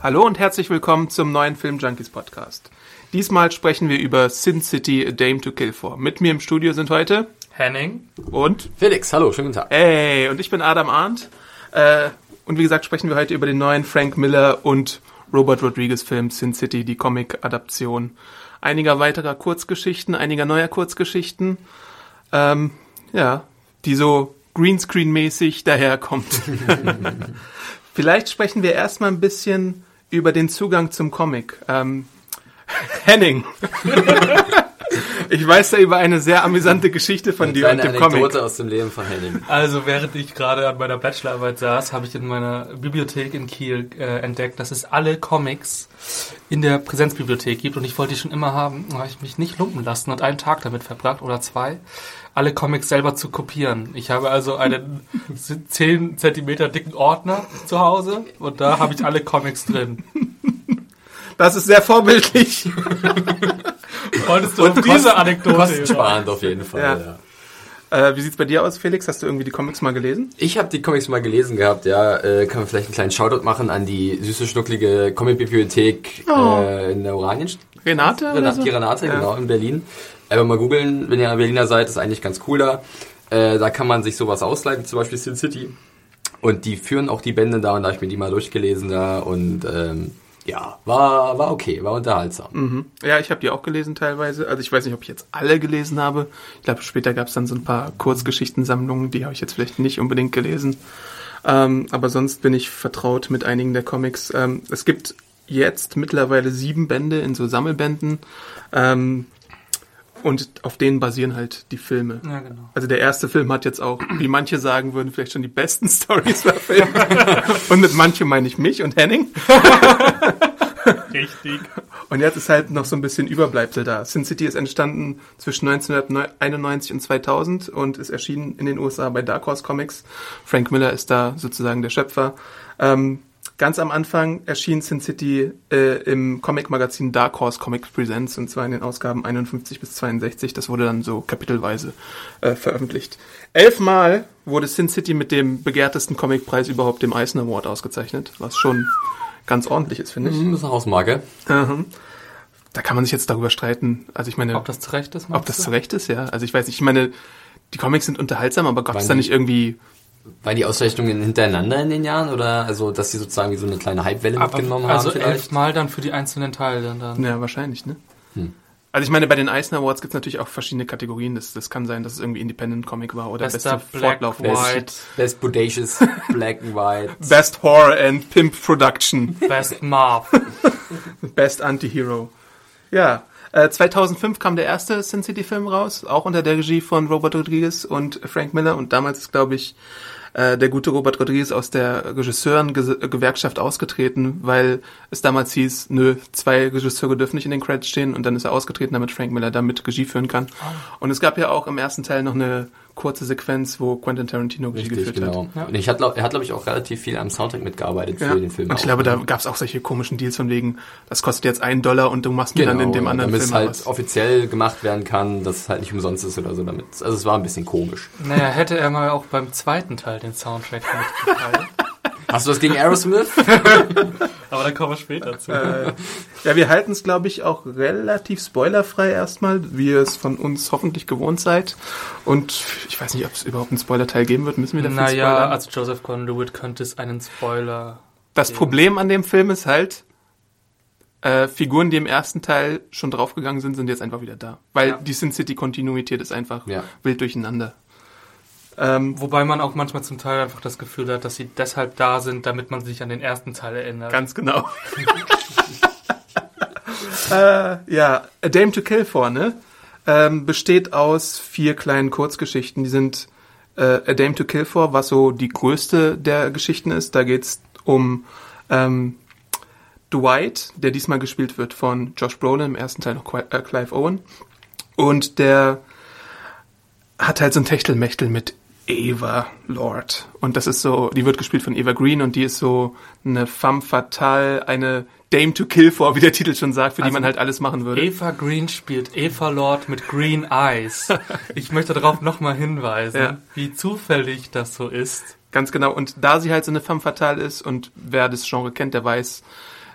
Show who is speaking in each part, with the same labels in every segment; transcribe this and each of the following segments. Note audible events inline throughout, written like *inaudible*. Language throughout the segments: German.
Speaker 1: Hallo und herzlich willkommen zum neuen Film Junkies Podcast. Diesmal sprechen wir über Sin City A Dame to Kill For. Mit mir im Studio sind heute
Speaker 2: Henning
Speaker 1: und
Speaker 3: Felix, hallo, schönen guten Tag.
Speaker 1: Hey, und ich bin Adam Arndt. Äh, und wie gesagt, sprechen wir heute über den neuen Frank Miller und Robert Rodriguez Film Sin City, die Comic-Adaption einiger weiterer Kurzgeschichten, einiger neuer Kurzgeschichten, ähm, ja, die so Greenscreen-mäßig daherkommt. *laughs* Vielleicht sprechen wir erstmal ein bisschen über den Zugang zum Comic. Ähm, *laughs* Henning. *laughs* ich weiß da über eine sehr amüsante Geschichte von dir und dem
Speaker 3: Anekdote
Speaker 1: Comic.
Speaker 3: aus dem Leben von Henning.
Speaker 2: Also während ich gerade an meiner Bachelorarbeit saß, habe ich in meiner Bibliothek in Kiel äh, entdeckt, dass es alle Comics in der Präsenzbibliothek gibt und ich wollte die schon immer haben. Da habe ich mich nicht lumpen lassen und einen Tag damit verbracht oder zwei, alle Comics selber zu kopieren. Ich habe also einen 10 Zentimeter dicken Ordner zu Hause und da habe ich alle Comics drin.
Speaker 1: Das ist sehr vorbildlich.
Speaker 2: Wolltest du auf diese Anekdote
Speaker 3: Kostensparend auf jeden Fall,
Speaker 1: Ja.
Speaker 3: ja.
Speaker 1: Äh, wie sieht's bei dir aus, Felix? Hast du irgendwie die Comics mal gelesen?
Speaker 3: Ich habe die Comics mal gelesen gehabt, ja. Äh, kann man vielleicht einen kleinen Shoutout machen an die süße, schnucklige Comicbibliothek
Speaker 1: Oh.
Speaker 3: äh, in der Oranienstraße.
Speaker 1: Renate?
Speaker 3: Renate,
Speaker 1: so?
Speaker 3: die Renate,
Speaker 1: Ja.
Speaker 3: genau, in Berlin. Aber mal googeln, wenn ihr Berliner seid, ist eigentlich ganz cool da. Äh, da kann man sich sowas ausleihen, zum Beispiel Sin City. Und die führen auch die Bände da und da habe ich mir die mal durchgelesen da und ähm, ja, war, war okay, war unterhaltsam.
Speaker 1: Ja, ich habe die auch gelesen teilweise. Also ich weiß nicht, ob ich jetzt alle gelesen habe. Ich glaube, später gab es dann so ein paar Kurzgeschichtensammlungen, die habe ich jetzt vielleicht nicht unbedingt gelesen. Ähm, aber sonst bin ich vertraut mit einigen der Comics. Ähm, es gibt jetzt mittlerweile sieben Bände in so Sammelbänden. Ähm, und auf denen basieren halt die Filme.
Speaker 2: Ja, genau.
Speaker 1: Also der erste Film hat jetzt auch, wie manche sagen würden, vielleicht schon die besten *laughs* Stories verfilmt. und mit manche meine ich mich und Henning. *laughs*
Speaker 2: Richtig.
Speaker 1: Und jetzt ist halt noch so ein bisschen Überbleibsel da. Sin City ist entstanden zwischen 1991 und 2000 und ist erschienen in den USA bei Dark Horse Comics. Frank Miller ist da sozusagen der Schöpfer. Ähm, ganz am Anfang erschien Sin City äh, im Comic-Magazin Dark Horse Comics Presents und zwar in den Ausgaben 51 bis 62. Das wurde dann so kapitelweise äh, veröffentlicht. Elfmal wurde Sin City mit dem begehrtesten Comicpreis überhaupt, dem Eisner Award, ausgezeichnet, was schon ganz ordentlich ist, finde ich.
Speaker 3: Das ist eine Hausmarke.
Speaker 1: Mhm. Da kann man sich jetzt darüber streiten. Also ich meine,
Speaker 2: Ob das zu Recht ist,
Speaker 1: ob das
Speaker 2: du?
Speaker 1: zu Recht ist, ja. Also ich weiß nicht, ich meine, die Comics sind unterhaltsam, aber gab es
Speaker 3: Waren
Speaker 1: da nicht irgendwie...
Speaker 3: Waren die Auszeichnungen hintereinander in den Jahren oder also, dass sie sozusagen wie so eine kleine Hypewelle
Speaker 2: Aber,
Speaker 3: mitgenommen
Speaker 2: also
Speaker 3: haben vielleicht?
Speaker 2: elfmal dann für die einzelnen Teile dann.
Speaker 1: Ja, wahrscheinlich, ne?
Speaker 3: Hm.
Speaker 1: Also ich meine, bei den Eisner Awards gibt es natürlich auch verschiedene Kategorien. Das, das kann sein, dass es irgendwie Independent Comic war oder
Speaker 2: Bester
Speaker 1: beste
Speaker 2: Black,
Speaker 1: Fortlauf.
Speaker 2: White.
Speaker 3: Best, best Bodacious *laughs* Black and White.
Speaker 1: Best Horror and Pimp Production.
Speaker 2: Best Marv. *laughs*
Speaker 1: Best Anti-Hero. Ja, äh, 2005 kam der erste Sin City-Film raus, auch unter der Regie von Robert Rodriguez und Frank Miller. Und damals ist, glaube ich, äh, der gute Robert Rodriguez aus der Regisseurengewerkschaft ausgetreten, weil es damals hieß, nö, zwei Regisseure dürfen nicht in den Credits stehen. Und dann ist er ausgetreten, damit Frank Miller damit Regie führen kann. Und es gab ja auch im ersten Teil noch eine kurze Sequenz, wo Quentin Tarantino Regie
Speaker 3: Richtig,
Speaker 1: geführt
Speaker 3: genau.
Speaker 1: hat.
Speaker 3: Und ich hat, er hat, glaube ich, auch relativ viel am Soundtrack mitgearbeitet
Speaker 1: Ja.
Speaker 3: für den Film.
Speaker 1: und ich
Speaker 3: auch,
Speaker 1: glaube, da
Speaker 3: ne?
Speaker 1: gab es auch solche komischen Deals von wegen, das kostet jetzt einen Dollar und du machst mir dann in dem
Speaker 3: ja,
Speaker 1: anderen
Speaker 3: damit
Speaker 1: Film
Speaker 3: es halt
Speaker 1: was.
Speaker 3: offiziell gemacht werden kann, dass es halt nicht umsonst ist oder so. Damit, also es war ein bisschen komisch.
Speaker 2: Naja, hätte er mal auch beim zweiten Teil den Soundtrack mitgeteilt. *laughs*
Speaker 3: Hast du was gegen Aerosmith? *laughs*
Speaker 2: Aber da kommen wir später zu.
Speaker 1: Äh, ja, wir halten es, glaube ich, auch relativ spoilerfrei erstmal, wie ihr es von uns hoffentlich gewohnt seid. Und ich weiß nicht, ob es überhaupt einen Spoiler-Teil geben wird. Müssen wir dafür
Speaker 2: naja,
Speaker 1: spoilern?
Speaker 2: als Joseph Gordon-Lewitt könnte es einen Spoiler.
Speaker 1: das Problem an dem Film ist halt, äh, Figuren, die im ersten Teil schon draufgegangen sind, sind jetzt einfach wieder da. Weil
Speaker 2: Ja.
Speaker 1: die Sin City-Kontinuität ist einfach
Speaker 3: Ja.
Speaker 1: wild durcheinander. Ähm,
Speaker 2: Wobei man auch manchmal zum Teil einfach das Gefühl hat, dass sie deshalb da sind, damit man sich an den ersten Teil erinnert.
Speaker 1: Ganz genau. *laughs* äh, ja, A Dame to Kill For, ne? Ähm, besteht aus vier kleinen Kurzgeschichten. Die sind äh, A Dame to Kill For, was so die größte der Geschichten ist. Da geht's um ähm, Dwight, der diesmal gespielt wird von Josh Brolin, im ersten Teil noch äh, Clive Owen. Und der hat halt so ein Techtelmechtel mit Eva Lord. Und das ist so, die wird gespielt von Eva Green und die ist so eine femme fatale, eine Dame to Kill For, wie der Titel schon sagt, für die
Speaker 2: Also
Speaker 1: man halt alles machen würde.
Speaker 2: Eva Green spielt Eva Lord mit Green Eyes. *laughs* Ich möchte darauf nochmal hinweisen,
Speaker 1: Ja.
Speaker 2: wie zufällig das so ist.
Speaker 1: Ganz genau. Und da sie halt so eine femme fatale ist und wer das Genre kennt, der weiß,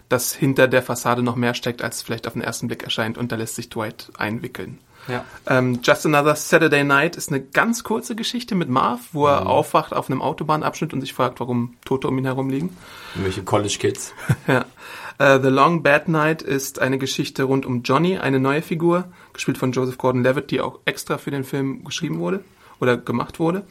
Speaker 1: dass hinter der Fassade noch mehr steckt, als vielleicht auf den ersten Blick erscheint. Und da lässt sich Dwight einwickeln.
Speaker 2: Ja.
Speaker 1: Ähm, Just Another Saturday Night ist eine ganz kurze Geschichte mit Marv, wo er aufwacht auf einem Autobahnabschnitt und sich fragt, warum Tote um ihn herum liegen.
Speaker 3: Irgendwelche College Kids. *laughs*
Speaker 1: Ja. Äh, The Long Bad Night ist eine Geschichte rund um Johnny, eine neue Figur, gespielt von Joseph Gordon-Levitt, die auch extra für den Film geschrieben wurde oder gemacht wurde.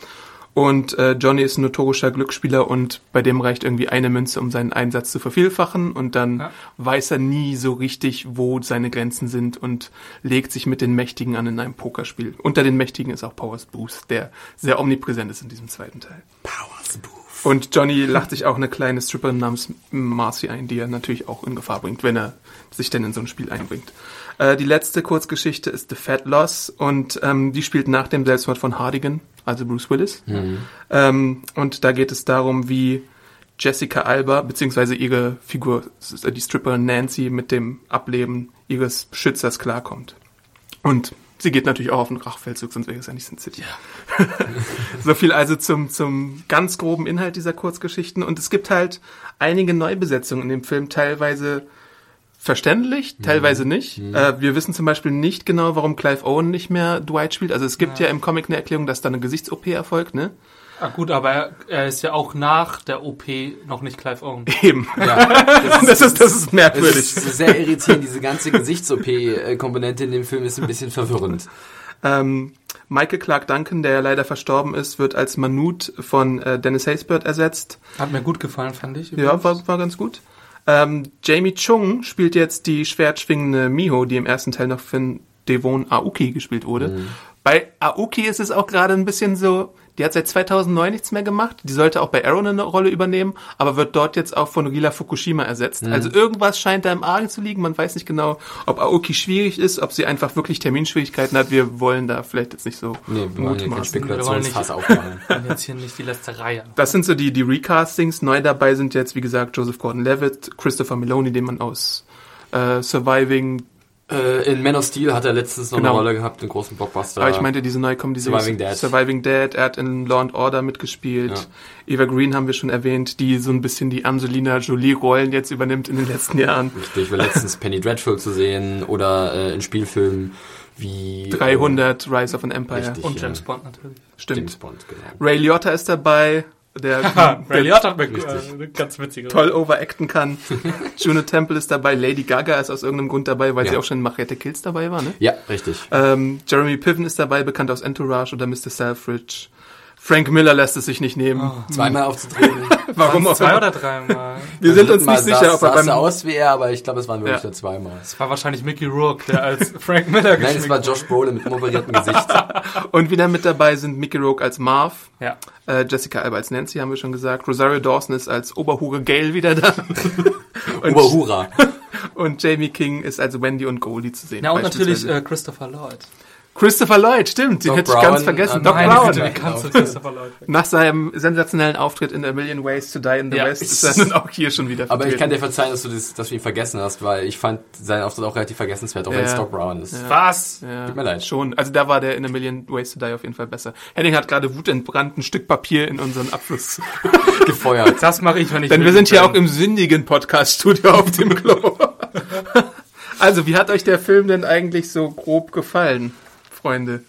Speaker 1: Und äh, Johnny ist ein notorischer Glücksspieler und bei dem reicht irgendwie eine Münze, um seinen Einsatz zu vervielfachen und dann
Speaker 2: Ja.
Speaker 1: weiß er nie so richtig, wo seine Grenzen sind und legt sich mit den Mächtigen an in einem Pokerspiel. Unter den Mächtigen ist auch Powers Booth, der sehr omnipräsent ist in diesem zweiten Teil.
Speaker 3: Powers Booth.
Speaker 1: Und Johnny lacht sich auch eine kleine Stripperin namens Marcy ein, die er natürlich auch in Gefahr bringt, wenn er sich denn in so ein Spiel einbringt. Äh, die letzte Kurzgeschichte ist The Fat Loss und ähm, die spielt nach dem Selbstmord von Hardigan, also Bruce Willis. Ähm, und da geht es darum, wie Jessica Alba, beziehungsweise ihre Figur, die Stripperin Nancy, mit dem Ableben ihres Beschützers klarkommt. Und sie geht natürlich auch auf den Rachfeldzug, sonst wäre es ja nicht Sin City. *laughs* so viel also zum, zum ganz groben Inhalt dieser Kurzgeschichten. Und es gibt halt einige Neubesetzungen in dem Film, teilweise verständlich, teilweise nicht. Äh, wir wissen zum Beispiel nicht genau, warum Clive Owen nicht mehr Dwight spielt. Also es gibt ja, im Comic eine Erklärung, dass da eine Gesichts-OP erfolgt, ne?
Speaker 2: Ah, gut, aber er, er ist ja auch nach der OP noch nicht Clive Owen. *laughs*
Speaker 1: Eben.
Speaker 3: Ja,
Speaker 1: Das ist, das ist
Speaker 3: Es
Speaker 1: merkwürdig.
Speaker 3: ist sehr irritierend, diese ganze Gesichts-OP-Komponente in dem Film ist ein bisschen verwirrend.
Speaker 1: Ähm, Michael Clark Duncan, der ja leider verstorben ist, wird als Manute von äh, Dennis Haysbert ersetzt.
Speaker 2: Hat mir gut gefallen, fand ich.
Speaker 1: Ja, war, war ganz gut. Ähm, Jamie Chung spielt jetzt die schwertschwingende Miho, die im ersten Teil noch von Devon Aoki gespielt wurde. Bei Aoki ist es auch gerade ein bisschen so, die hat seit 2009 nichts mehr gemacht. Die sollte auch bei Arrow eine Rolle übernehmen, aber wird dort jetzt auch von Rila Fukushima ersetzt. Also irgendwas scheint da im Argen zu liegen. Man weiß nicht genau, ob Aoki schwierig ist, ob sie einfach wirklich Terminschwierigkeiten hat. Wir wollen da vielleicht jetzt nicht so
Speaker 3: Nee, wir wollen hier kein
Speaker 1: mutmaßen.
Speaker 3: Spekulationsfass *laughs* aufmachen.
Speaker 2: Und jetzt hier nicht die letzte Reihe.
Speaker 1: Das sind so die, die Recastings. Neu dabei sind jetzt, wie gesagt, Joseph Gordon-Levitt, Christopher Meloni, den man aus äh, Surviving,
Speaker 3: Äh, in Man of Steel hat er letztens noch
Speaker 1: Genau.
Speaker 3: eine Rolle gehabt, einen großen Blockbuster.
Speaker 1: aber ich meinte diese neue Comedy-Serie
Speaker 3: Surviving Dead.
Speaker 1: Surviving Dead. Er hat in Law and Order mitgespielt. Eva Green haben wir schon erwähnt, die so ein bisschen die Angelina Jolie-Rollen jetzt übernimmt in den letzten Jahren.
Speaker 3: Richtig, war letztens Penny Dreadful zu sehen oder äh, in Spielfilmen wie
Speaker 1: 300, Rise of an Empire.
Speaker 3: Richtig.
Speaker 2: Und
Speaker 3: Ja.
Speaker 2: James Bond natürlich.
Speaker 1: Stimmt.
Speaker 3: James Bond, genau.
Speaker 1: Ray Liotta ist dabei, der,
Speaker 2: Ray *laughs*
Speaker 1: der
Speaker 2: Liotta hat äh, eine ganz witzige
Speaker 1: toll overacten kann. *laughs* Juno Temple ist dabei, Lady Gaga ist aus irgendeinem Grund dabei, weil
Speaker 3: Ja.
Speaker 1: sie auch schon in Machete Kills dabei war, ne?
Speaker 3: Ja, richtig.
Speaker 1: Ähm, Jeremy Piven ist dabei, bekannt aus Entourage oder Mr. Selfridge. Frank Miller lässt es sich nicht nehmen.
Speaker 3: Zweimal aufzutreten. *laughs* *laughs*
Speaker 1: Warum auch
Speaker 2: Zwei oder dreimal.
Speaker 1: Wir sind uns nicht sicher, ob er
Speaker 3: sah
Speaker 1: beim...
Speaker 3: so aus wie er, aber ich glaube, es waren wirklich
Speaker 1: Ja.
Speaker 3: nur zweimal.
Speaker 2: Es war wahrscheinlich Mickey Rourke, der als *laughs* Frank Miller
Speaker 3: Nein, es war Josh Brolin mit einem operierten *laughs* Gesicht.
Speaker 1: Und wieder mit dabei sind Mickey Rourke als Marv,
Speaker 2: Ja.
Speaker 1: äh, Jessica Alba als Nancy, haben wir schon gesagt. Rosario Dawson ist als Oberhure Gale wieder da. und,
Speaker 3: Oberhura.
Speaker 1: und Jamie King ist als Wendy und Goldie zu sehen.
Speaker 2: Ja, und natürlich äh, Christopher Lloyd.
Speaker 1: Christopher Lloyd, stimmt, den
Speaker 3: Doc
Speaker 1: hätte ich ganz
Speaker 3: Brown,
Speaker 1: vergessen.
Speaker 3: äh,
Speaker 1: Doc Brown.
Speaker 2: Du Christopher Lloyd?
Speaker 1: Nach seinem sensationellen Auftritt in A Million Ways to Die in the
Speaker 2: Ja.
Speaker 1: West ist er *laughs* nun auch hier schon wieder
Speaker 3: Aber ich kann
Speaker 1: vertreten.
Speaker 3: dir verzeihen, dass du, das, dass du ihn vergessen hast, weil ich fand seinen Auftritt auch relativ vergessenswert, auch wenn
Speaker 1: Ja.
Speaker 3: es Doc Brown ist.
Speaker 2: Was?
Speaker 1: Ja,
Speaker 3: Tut mir leid.
Speaker 1: Schon. Also da war der in A Million Ways to Die auf jeden Fall besser. Henning hat gerade wutentbrannt ein Stück Papier in unseren Abfluss. *laughs*
Speaker 3: Gefeuert.
Speaker 2: Das mache ich, wenn ich
Speaker 1: Denn wir sind hier auch im sündigen Podcast-Studio auf dem Klo. *laughs* also, wie hat euch der Film denn eigentlich so grob gefallen, Freunde?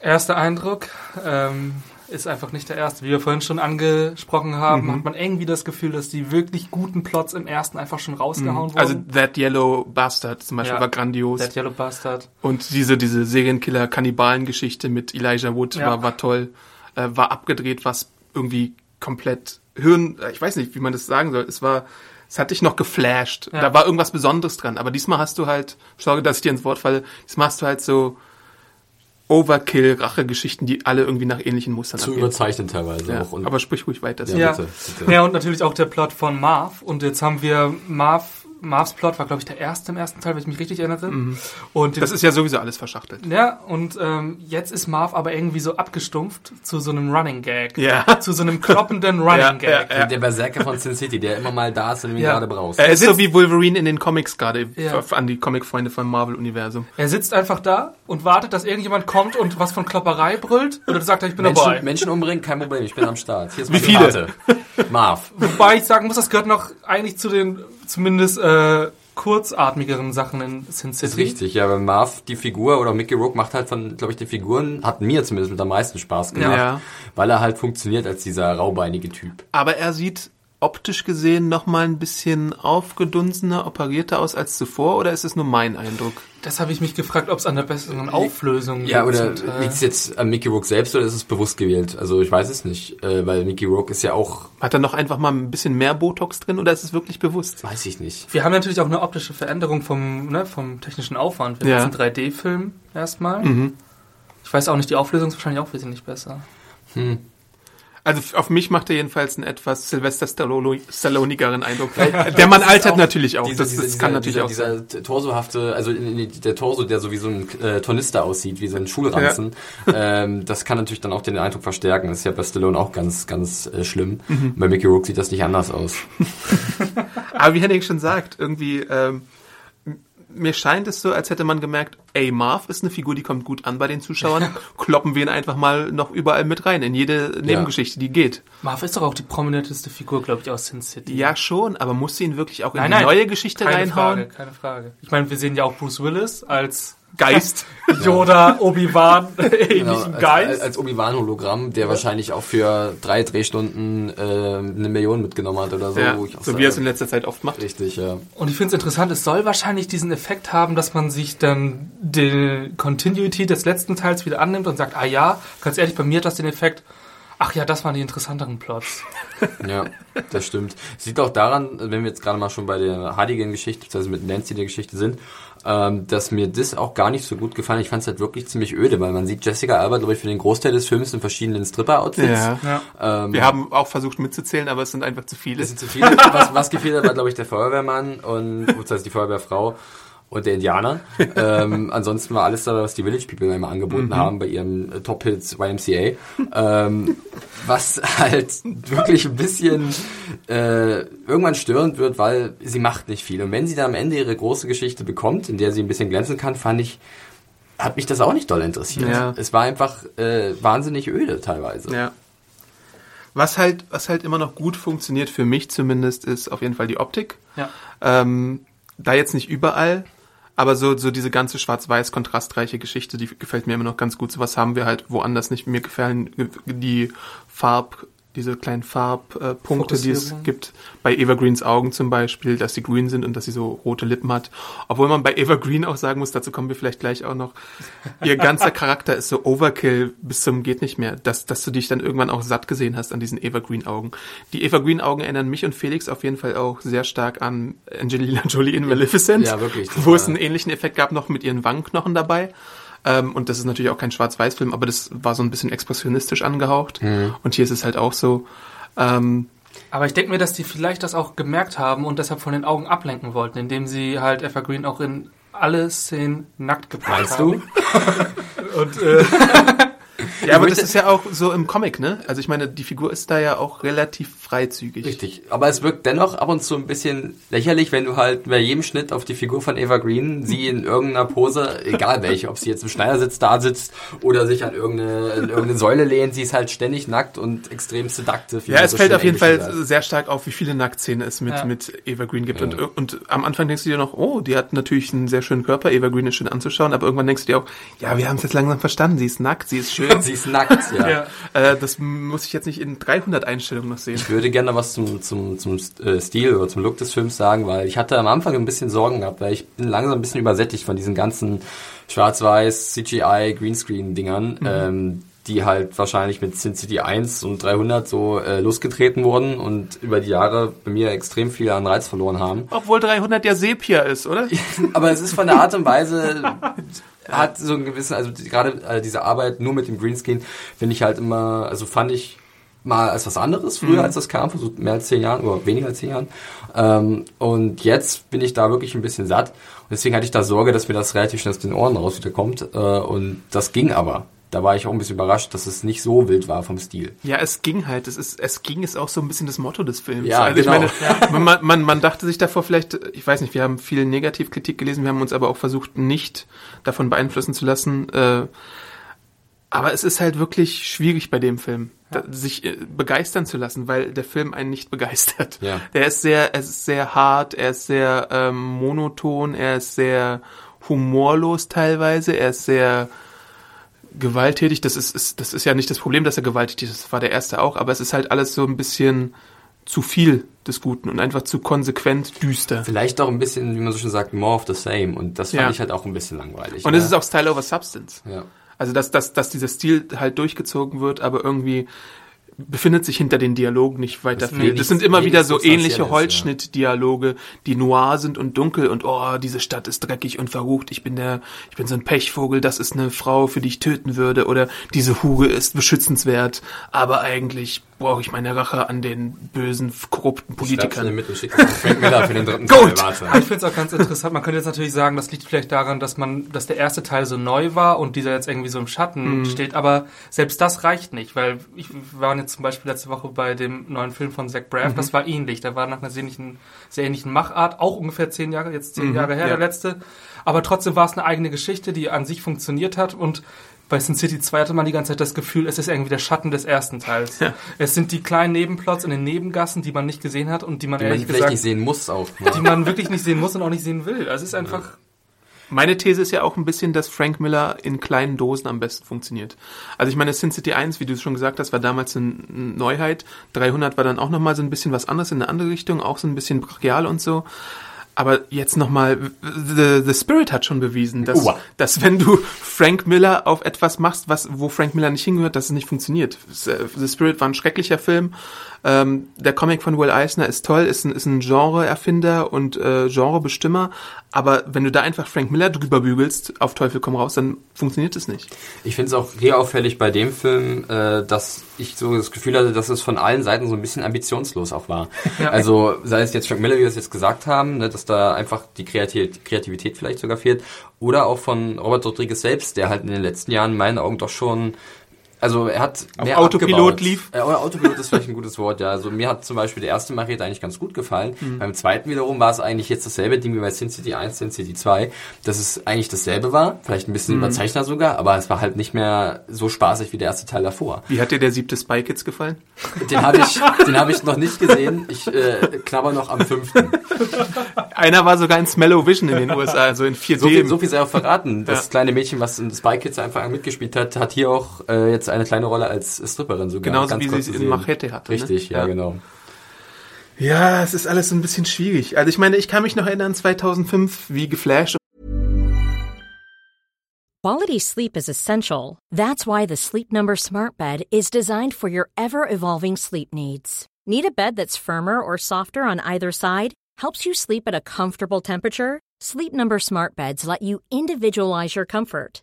Speaker 2: Erster Eindruck ähm, ist einfach nicht der erste. Wie wir vorhin schon angesprochen haben,
Speaker 1: Mhm.
Speaker 2: hat man irgendwie das Gefühl, dass die wirklich guten Plots im ersten einfach schon rausgehauen
Speaker 1: Also,
Speaker 2: wurden.
Speaker 1: That Yellow Bastard zum Beispiel
Speaker 2: Ja.
Speaker 1: war grandios.
Speaker 2: That Yellow Bastard.
Speaker 1: Und diese, diese Serienkiller-Kannibalen-Geschichte mit Elijah Wood
Speaker 2: Ja.
Speaker 1: war, war toll. Äh, war abgedreht, was irgendwie komplett Hirn, äh, ich weiß nicht, wie man das sagen soll. Es war, es hat dich noch geflasht.
Speaker 2: Ja.
Speaker 1: Da war irgendwas Besonderes dran. Aber diesmal hast du halt, sorry, dass ich dir ins Wort falle, diesmal hast du halt so Overkill-Rache-Geschichten, die alle irgendwie nach ähnlichen Mustern
Speaker 3: Zu
Speaker 1: agieren.
Speaker 3: überzeichnet teilweise
Speaker 1: Ja,
Speaker 3: auch. Und
Speaker 1: aber sprich ruhig weiter.
Speaker 3: Ja.
Speaker 2: Ja.
Speaker 3: bitte, bitte.
Speaker 2: ja, und natürlich auch der Plot von Marv. Und jetzt haben wir Marv, Marvs Plot war, glaube ich, der erste im ersten Teil, wenn ich mich richtig erinnere. Und
Speaker 1: Das ist ja sowieso alles verschachtelt.
Speaker 2: ja, und ähm, jetzt ist Marv aber irgendwie so abgestumpft zu so einem Running Gag.
Speaker 1: Ja. *laughs*
Speaker 2: Zu so einem kloppenden *laughs* Running
Speaker 1: Ja,
Speaker 2: Gag.
Speaker 1: ja, ja.
Speaker 3: Der Berserker von Sin City, der immer mal da ist, wenn du ihn
Speaker 2: Ja.
Speaker 3: gerade brauchst.
Speaker 1: Er ist so wie Wolverine in den Comics gerade, an die Comic-Freunde vom Marvel-Universum.
Speaker 2: Er sitzt einfach da und wartet, dass irgendjemand kommt und was von Klopperei brüllt. Oder sagt er, ich bin
Speaker 3: Menschen,
Speaker 2: dabei.
Speaker 3: Menschen umbringen, kein Problem, ich bin am Start. Hier ist
Speaker 1: Wie viele?
Speaker 3: Karte. Marv.
Speaker 2: Wobei ich sagen muss, das gehört noch eigentlich zu den zumindest äh, kurzatmigeren Sachen in Sin City.
Speaker 3: Ist richtig, ja, weil Marv, die Figur oder Mickey Rourke macht halt von, glaube ich, den Figuren, hat mir zumindest mit am meisten Spaß gemacht,
Speaker 1: Ja.
Speaker 3: weil er halt funktioniert als dieser raubeinige Typ.
Speaker 1: Aber er sieht optisch gesehen noch mal ein bisschen aufgedunsener, operierter aus als zuvor, oder ist es nur mein Eindruck?
Speaker 2: Das habe ich mich gefragt, ob es an der besseren Auflösung
Speaker 3: Ja,
Speaker 2: liegt
Speaker 3: oder
Speaker 2: zum Teil.
Speaker 3: liegt es jetzt an Mickey Rourke selbst oder ist es bewusst gewählt? Also ich weiß es nicht, äh, weil Mickey Rourke ist ja auch,
Speaker 1: Hat er noch einfach mal ein bisschen mehr Botox drin, oder ist es wirklich bewusst?
Speaker 3: weiß ich nicht.
Speaker 2: Wir haben natürlich auch eine optische Veränderung vom, ne, vom technischen Aufwand. Wir
Speaker 1: Ja.
Speaker 2: haben jetzt einen 3D-Film erstmal.
Speaker 1: Mhm.
Speaker 2: Ich weiß auch nicht, die Auflösung ist wahrscheinlich auch wesentlich besser.
Speaker 1: Also auf mich macht er jedenfalls einen etwas Sylvester Stallone- Stallonigeren Eindruck. Der Mann altert natürlich auch.
Speaker 3: Diese,
Speaker 1: das,
Speaker 3: diese,
Speaker 1: das
Speaker 3: dieser,
Speaker 1: kann natürlich
Speaker 3: dieser,
Speaker 1: auch sein.
Speaker 3: dieser torsohafte, also der Torso, der so wie so ein äh, Tornister aussieht, wie so ein Schulranzen, *laughs* ähm, das kann natürlich dann auch den Eindruck verstärken. Das ist ja bei Stallone auch ganz, ganz äh, schlimm.
Speaker 1: Mhm.
Speaker 3: Bei Mickey Rourke sieht das nicht anders aus. *laughs*
Speaker 1: Aber wie Henning schon sagt, irgendwie, ähm, mir scheint es so, als hätte man gemerkt, ey, Marv ist eine Figur, die kommt gut an bei den Zuschauern. *laughs* Kloppen wir ihn einfach mal noch überall mit rein, in jede Nebengeschichte, die geht.
Speaker 2: Marv ist doch auch die prominenteste Figur, glaube ich, aus Sin City.
Speaker 1: Ja, schon, aber muss sie ihn wirklich auch in
Speaker 2: Nein,
Speaker 1: die
Speaker 2: nein.
Speaker 1: neue Geschichte
Speaker 2: keine
Speaker 1: reinhauen?
Speaker 2: Frage, keine Frage. Ich meine, wir sehen ja auch Bruce Willis als
Speaker 1: Geist. *laughs*
Speaker 2: Yoda, Obi-Wan, *laughs* ähnlichen
Speaker 3: Genau, als,
Speaker 2: Geist.
Speaker 3: als Obi-Wan-Hologramm, der wahrscheinlich auch für drei Drehstunden äh, eine Million mitgenommen hat oder so.
Speaker 1: ja,
Speaker 3: wo ich auch
Speaker 1: so
Speaker 3: sage,
Speaker 1: wie er es in letzter Zeit oft macht.
Speaker 3: Richtig, ja.
Speaker 2: Und ich finde es interessant, es soll wahrscheinlich diesen Effekt haben, dass man sich dann die Continuity des letzten Teils wieder annimmt und sagt, ah ja, ganz ehrlich, bei mir hat das den Effekt, ach ja, das waren die interessanteren Plots. *laughs*
Speaker 3: Ja, das stimmt. Sieht auch daran, wenn wir jetzt gerade mal schon bei der Hardigan-Geschichte, also mit Nancy der Geschichte sind, ähm, dass mir das auch gar nicht so gut gefallen. Ich fand es halt wirklich ziemlich öde, weil man sieht Jessica Alba, glaube ich, für den Großteil des Films in verschiedenen Stripper-Outfits.
Speaker 1: Ja.
Speaker 2: Ja.
Speaker 3: Ähm,
Speaker 1: Wir haben auch versucht mitzuzählen, aber es sind einfach zu viele.
Speaker 3: das sind zu viele. Was, was gefehlt hat, war, glaube ich, der Feuerwehrmann und, beziehungsweise die Feuerwehrfrau und der Indianer. *laughs* ähm, ansonsten war alles dabei, was die Village People immer angeboten haben bei ihrem äh, Top-Hits YMCA. Ähm, was halt wirklich ein bisschen äh, irgendwann störend wird, weil sie macht nicht viel. Und wenn sie dann am Ende ihre große Geschichte bekommt, in der sie ein bisschen glänzen kann, fand ich, hat mich das auch nicht doll interessiert.
Speaker 1: Ja.
Speaker 3: Es war einfach äh, wahnsinnig öde teilweise.
Speaker 1: Ja. Was halt, was halt immer noch gut funktioniert, für mich zumindest, ist auf jeden Fall die Optik.
Speaker 2: Ja.
Speaker 1: Ähm, da jetzt nicht überall, aber so, so diese ganze schwarz-weiß kontrastreiche Geschichte, die gefällt mir immer noch ganz gut. Sowas haben wir halt woanders nicht. Mir gefallen die Farb, diese kleinen Farbpunkte, Punkte, die es gibt. Bei Eva Greens Augen zum Beispiel, dass sie grün sind und dass sie so rote Lippen hat. Obwohl man bei Eva Green auch sagen muss, dazu kommen wir vielleicht gleich auch noch, ihr ganzer Charakter ist so Overkill bis zum geht nicht mehr, dass, dass du dich dann irgendwann auch satt gesehen hast an diesen Eva Green Augen. Die Eva Green Augen erinnern mich und Felix auf jeden Fall auch sehr stark an Angelina Jolie in Maleficent,
Speaker 3: Ja, wirklich,
Speaker 1: wo es einen ähnlichen Effekt gab, noch mit ihren Wangenknochen dabei. Ähm, und das ist natürlich auch kein Schwarz-Weiß-Film, aber das war so ein bisschen expressionistisch angehaucht.
Speaker 3: Mhm.
Speaker 1: Und hier ist es halt auch so. Ähm,
Speaker 2: Aber ich denke mir, dass die vielleicht das auch gemerkt haben und deshalb von den Augen ablenken wollten, indem sie halt Evergreen auch in alle Szenen nackt gepackt
Speaker 3: Meinst
Speaker 2: haben.
Speaker 3: du? *laughs*
Speaker 2: Und äh, *laughs* *laughs*
Speaker 1: ja, aber das ist ja auch so im Comic, ne? Also ich meine, die Figur ist da ja auch relativ freizügig.
Speaker 3: Richtig. Aber es wirkt dennoch ab und zu ein bisschen lächerlich, wenn du halt bei jedem Schnitt auf die Figur von Eva Green sie in irgendeiner Pose, egal welche, ob sie jetzt im Schneidersitz da sitzt oder sich an irgendeine, in irgendeine Säule lehnt, sie ist halt ständig nackt und extrem sedakte.
Speaker 1: Ja, es fällt auf jeden Fall
Speaker 3: Fall.
Speaker 1: sehr stark auf, wie viele Nacktszenen es mit,
Speaker 2: Ja.
Speaker 1: mit Eva Green gibt.
Speaker 3: Ja.
Speaker 1: Und, und am Anfang denkst du dir noch, oh, die hat natürlich einen sehr schönen Körper, Eva Green ist schön anzuschauen, aber irgendwann denkst du dir auch, ja, wir haben es jetzt langsam verstanden, sie ist nackt, sie ist schön.
Speaker 3: Sie ist nackt, ja.
Speaker 2: ja.
Speaker 1: äh, das muss ich jetzt nicht in 300 Einstellungen noch sehen.
Speaker 3: Ich würde gerne was zum, zum, zum äh, Stil oder zum Look des Films sagen, weil ich hatte am Anfang ein bisschen Sorgen gehabt, weil ich bin langsam ein bisschen übersättigt von diesen ganzen schwarz-weiß, CGI, Greenscreen-Dingern, ähm, die halt wahrscheinlich mit Sin City 1 und 300 so äh, losgetreten wurden und über die Jahre bei mir extrem viel an Reiz verloren haben.
Speaker 1: Obwohl 300 ja Sepia ist, oder? *laughs*
Speaker 3: Aber es ist von der Art und Weise, *laughs* hat so einen gewissen, also gerade äh, diese Arbeit nur mit dem Greenscreen finde ich halt immer, also fand ich mal als was anderes früher,
Speaker 1: Mhm.
Speaker 3: als das kam, vor so mehr als zehn Jahren oder weniger als zehn Jahren. Ähm, und jetzt bin ich da wirklich ein bisschen satt. Und deswegen hatte ich da Sorge, dass mir das relativ schnell aus den Ohren raus wieder kommt. Äh, und das ging aber. Da war ich auch ein bisschen überrascht, dass es nicht so wild war vom Stil.
Speaker 1: Ja, es ging halt. Es ist, es ging ist auch so ein bisschen das Motto des Films.
Speaker 3: Ja,
Speaker 1: also
Speaker 3: genau.
Speaker 1: ich meine, man, man, man dachte sich davor vielleicht, ich weiß nicht, wir haben viel Negativkritik gelesen, wir haben uns aber auch versucht, nicht davon beeinflussen zu lassen. Äh, aber es ist halt wirklich schwierig bei dem Film, da, sich äh, begeistern zu lassen, weil der Film einen nicht *laughs* begeistert.
Speaker 3: Ja.
Speaker 1: Der ist sehr, es ist sehr hart, er ist sehr ähm, monoton, er ist sehr humorlos teilweise, er ist sehr gewalttätig. Das ist, ist, das ist ja nicht das Problem, dass er gewalttätig ist. Das war der erste auch, aber es ist halt alles so ein bisschen zu viel des Guten und einfach zu konsequent düster.
Speaker 3: Vielleicht auch ein bisschen, wie man so schön sagt, more of the same. Und das fand
Speaker 1: Ja.
Speaker 3: ich halt auch ein bisschen langweilig.
Speaker 1: Und
Speaker 3: ne?
Speaker 1: es ist auch Style over Substance.
Speaker 3: Ja.
Speaker 1: Also, dass, dass, dass dieser Stil halt durchgezogen wird, aber irgendwie befindet sich hinter den Dialogen nicht weiter
Speaker 3: Das
Speaker 1: viel. Das sind immer wieder so ähnliche Holzschnittdialoge, die noir sind und dunkel und oh, diese Stadt ist dreckig und verrucht. Ich bin der, ich bin so ein Pechvogel, das ist eine Frau, für die ich töten würde oder diese Hure ist beschützenswert, aber eigentlich brauche ich meine Rache an den bösen, korrupten Politikern.
Speaker 3: Mitte schick an Frank Miller für den dritten *laughs*
Speaker 1: Gut.
Speaker 3: Teil. Warte.
Speaker 2: Ich finde es auch ganz interessant. Man könnte jetzt natürlich sagen, das liegt vielleicht daran, dass man, dass der erste Teil so neu war und dieser jetzt irgendwie so im Schatten steht. Aber selbst das reicht nicht, weil ich wir waren jetzt zum Beispiel letzte Woche bei dem neuen Film von Zach Braff. Das war ähnlich. Der war nach einer sehr ähnlichen, sehr ähnlichen Machart, auch ungefähr zehn Jahre, jetzt zehn Jahre her,
Speaker 1: ja.
Speaker 2: der letzte. Aber trotzdem war es eine eigene Geschichte, die an sich funktioniert hat und bei Sin City 2 hatte man die ganze Zeit das Gefühl, es ist irgendwie der Schatten des ersten Teils.
Speaker 1: Ja.
Speaker 2: Es sind die kleinen Nebenplots in den Nebengassen, die man nicht gesehen hat und die man
Speaker 3: Die
Speaker 2: ehrlich gesagt
Speaker 3: nicht sehen muss auch. Ne?
Speaker 2: die man wirklich nicht sehen muss und auch nicht sehen will. Also es ist einfach.
Speaker 1: Meine These ist ja auch ein bisschen, dass Frank Miller in kleinen Dosen am besten funktioniert. Also ich meine, Sin City 1, wie du schon gesagt hast, war damals eine Neuheit. 300 war dann auch nochmal so ein bisschen was anderes in eine andere Richtung, auch so ein bisschen brachial und so. Aber jetzt nochmal, The, The Spirit hat schon bewiesen, dass, dass wenn du Frank Miller auf etwas machst, was, wo Frank Miller nicht hingehört, dass es nicht funktioniert. The Spirit war ein schrecklicher Film. Ähm, der Comic von Will Eisner ist toll, ist ein, ist ein Genre-Erfinder und äh, Genrebestimmer. Aber wenn du da einfach Frank Miller drüber bügelst, auf Teufel komm raus, dann funktioniert es nicht.
Speaker 3: Ich finde es auch hier auffällig bei dem Film, äh, dass ich so das Gefühl hatte, dass es von allen Seiten so ein bisschen ambitionslos auch war. Also sei es jetzt Frank Miller, wie wir es jetzt gesagt haben, ne, dass da einfach die Kreativität, vielleicht sogar fehlt, oder auch von Robert Rodriguez selbst, der halt in den letzten Jahren in meinen Augen doch schon also er hat
Speaker 1: Auf
Speaker 3: mehr
Speaker 1: Autopilot
Speaker 3: abgebaut.
Speaker 1: lief?
Speaker 3: Äh, Autopilot ist vielleicht ein gutes Wort, ja. Also mir hat zum Beispiel der erste Machete eigentlich ganz gut gefallen. Beim zweiten wiederum war es eigentlich jetzt dasselbe Ding wie bei Sin City 1, Sin City 2, dass es eigentlich dasselbe war, vielleicht ein bisschen überzeichner sogar, aber es war halt nicht mehr so spaßig wie der erste Teil davor.
Speaker 1: Wie hat dir der siebte Spy Kids gefallen?
Speaker 3: Den habe ich, den habe ich noch nicht gesehen. Ich äh, knabber noch am fünften.
Speaker 1: Einer war sogar in Smellow Vision in den USA, also in 4D.
Speaker 3: So viel, so viel sei auch verraten. Das
Speaker 1: Ja.
Speaker 3: kleine Mädchen, was in Spy Kids einfach mitgespielt hat, hat hier auch äh, jetzt eine kleine Rolle als Stripperin sogar.
Speaker 1: Genauso
Speaker 3: Ganz
Speaker 1: wie sie es in. Machete hatte, ne?
Speaker 3: Richtig, ja,
Speaker 1: Ja.
Speaker 3: genau.
Speaker 1: Ja, es ist alles so ein bisschen schwierig. Also ich meine, ich kann mich noch erinnern, 2005, wie geflasht
Speaker 4: Quality sleep is essential. That's why the Sleep Number Smart Bed is designed for your ever evolving sleep needs. Need a bed that's firmer or softer on either side? Helps you sleep at a comfortable temperature? Sleep Number Smart Beds let you individualize your comfort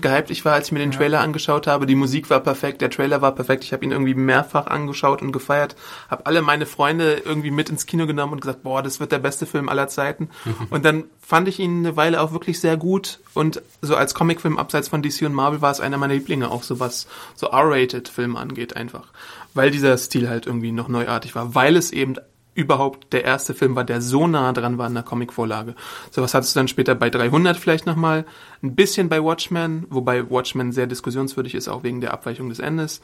Speaker 1: gehypt ich war, als ich mir den Trailer angeschaut habe. Die Musik war perfekt, der Trailer war perfekt. Ich habe ihn irgendwie mehrfach angeschaut und gefeiert. Habe alle meine Freunde irgendwie mit ins Kino genommen und gesagt, boah, das wird der beste Film aller Zeiten. *laughs* und dann fand ich ihn eine Weile auch wirklich sehr gut. Und so als Comicfilm abseits von DC und Marvel war es einer meiner Lieblinge, auch so was so R-rated Filme angeht einfach. Weil dieser Stil halt irgendwie noch neuartig war. Weil es eben überhaupt der erste Film war, der so nah dran war an der Comicvorlage. Sowas hattest du dann später bei 300 vielleicht nochmal, ein bisschen bei Watchmen, wobei Watchmen sehr diskussionswürdig ist, auch wegen der Abweichung des Endes.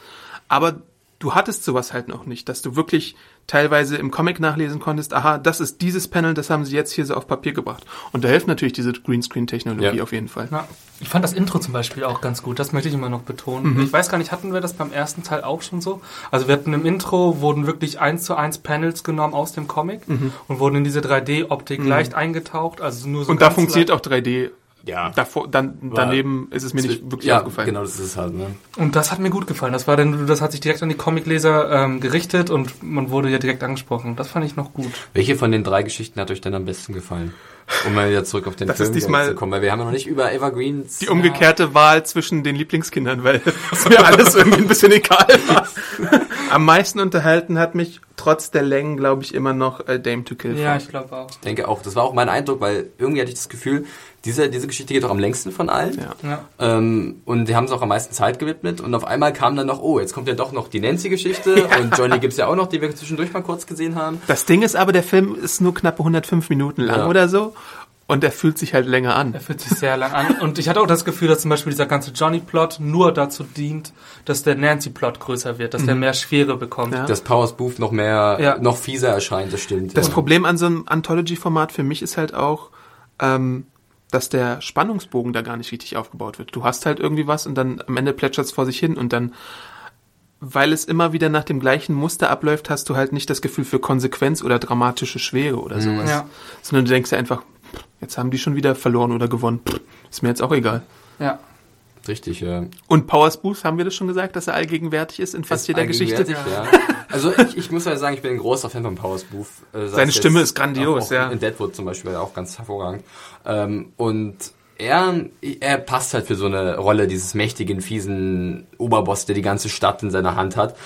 Speaker 1: Aber du hattest sowas halt noch nicht, dass du wirklich teilweise im Comic nachlesen konntest, aha, das ist dieses Panel, das haben sie jetzt hier so auf Papier gebracht. Und da hilft natürlich diese Greenscreen-Technologie
Speaker 3: Ja.
Speaker 1: auf jeden Fall.
Speaker 2: Ja. Ich fand das Intro zum Beispiel auch ganz gut. Das möchte ich immer noch betonen.
Speaker 1: Mhm.
Speaker 2: Ich weiß gar nicht, hatten wir das beim ersten Teil auch schon so? Also wir hatten im Intro wurden wirklich eins zu eins Panels genommen aus dem Comic und wurden in diese 3D-Optik leicht eingetaucht. Also nur so
Speaker 1: Mhm. Und da funktioniert auch 3D.
Speaker 3: Ja.
Speaker 1: Davor, dann, daneben ist es mir nicht wirklich
Speaker 3: ja,
Speaker 1: aufgefallen.
Speaker 3: genau, das ist es halt, ne?
Speaker 2: Und das hat mir gut gefallen. Das war dann, das hat sich direkt an die Comicleser ähm, gerichtet und man wurde ja direkt angesprochen. Das fand ich noch gut.
Speaker 3: Welche von den drei Geschichten hat euch denn am besten gefallen? Um mal wieder zurück auf den *laughs*
Speaker 1: Das
Speaker 3: Film
Speaker 1: ist diesmal-
Speaker 3: zu kommen, weil wir haben ja noch nicht über Evergreens.
Speaker 1: Die umgekehrte Wahl zwischen den Lieblingskindern, weil *laughs* es mir alles irgendwie ein bisschen egal war. *laughs* Am meisten unterhalten hat mich trotz der Längen, glaube ich, immer noch äh, Dame to Kill.
Speaker 2: Ja,
Speaker 1: Frank.
Speaker 2: ich glaube auch.
Speaker 3: Ich denke auch, das war auch mein Eindruck, weil irgendwie hatte ich das Gefühl, diese, diese Geschichte geht auch am längsten von allen.
Speaker 1: Ja.
Speaker 2: Ja.
Speaker 3: Ähm, und die haben es auch am meisten Zeit gewidmet. Und auf einmal kam dann noch, oh, jetzt kommt ja doch noch die Nancy-Geschichte. *laughs* Und Johnny gibt's ja auch noch, die wir zwischendurch mal kurz gesehen haben.
Speaker 1: Das Ding ist aber, der Film ist nur knappe 105 Minuten lang
Speaker 3: Ja.
Speaker 1: oder so. Und er fühlt sich halt länger an.
Speaker 2: Er fühlt sich sehr lang an. Und ich hatte auch das Gefühl, dass zum Beispiel dieser ganze Johnny-Plot nur dazu dient, dass der Nancy-Plot größer wird, dass der mehr Schwere bekommt.
Speaker 1: Ja.
Speaker 3: Dass Powers Booth noch mehr,
Speaker 2: Ja.
Speaker 3: noch fieser erscheint, das stimmt.
Speaker 1: Das
Speaker 3: ja.
Speaker 1: Problem an so einem Anthology-Format für mich ist halt auch, ähm, dass der Spannungsbogen da gar nicht richtig aufgebaut wird. Du hast halt irgendwie was und dann am Ende plätschert es vor sich hin und dann, weil es immer wieder nach dem gleichen Muster abläuft, hast du halt nicht das Gefühl für Konsequenz oder dramatische Schwere oder sowas.
Speaker 2: Ja.
Speaker 1: Sondern du denkst dir einfach, jetzt haben die schon wieder verloren oder gewonnen. Ist mir jetzt auch egal.
Speaker 2: Ja.
Speaker 3: Richtig, ja.
Speaker 1: Und Powers Booth, haben wir das schon gesagt, dass er allgegenwärtig ist in fast
Speaker 3: Ist
Speaker 1: jeder Geschichte?
Speaker 3: Ja. *laughs* Also ich, ich muss ja sagen, ich bin ein großer Fan von Powers Booth. Äh, sei
Speaker 1: Seine Stimme ist grandios,
Speaker 3: auch, auch
Speaker 1: ja.
Speaker 3: In Deadwood zum Beispiel auch ganz hervorragend. Ähm, und er, er passt halt für so eine Rolle dieses mächtigen, fiesen Oberboss, der die ganze Stadt in seiner Hand hat.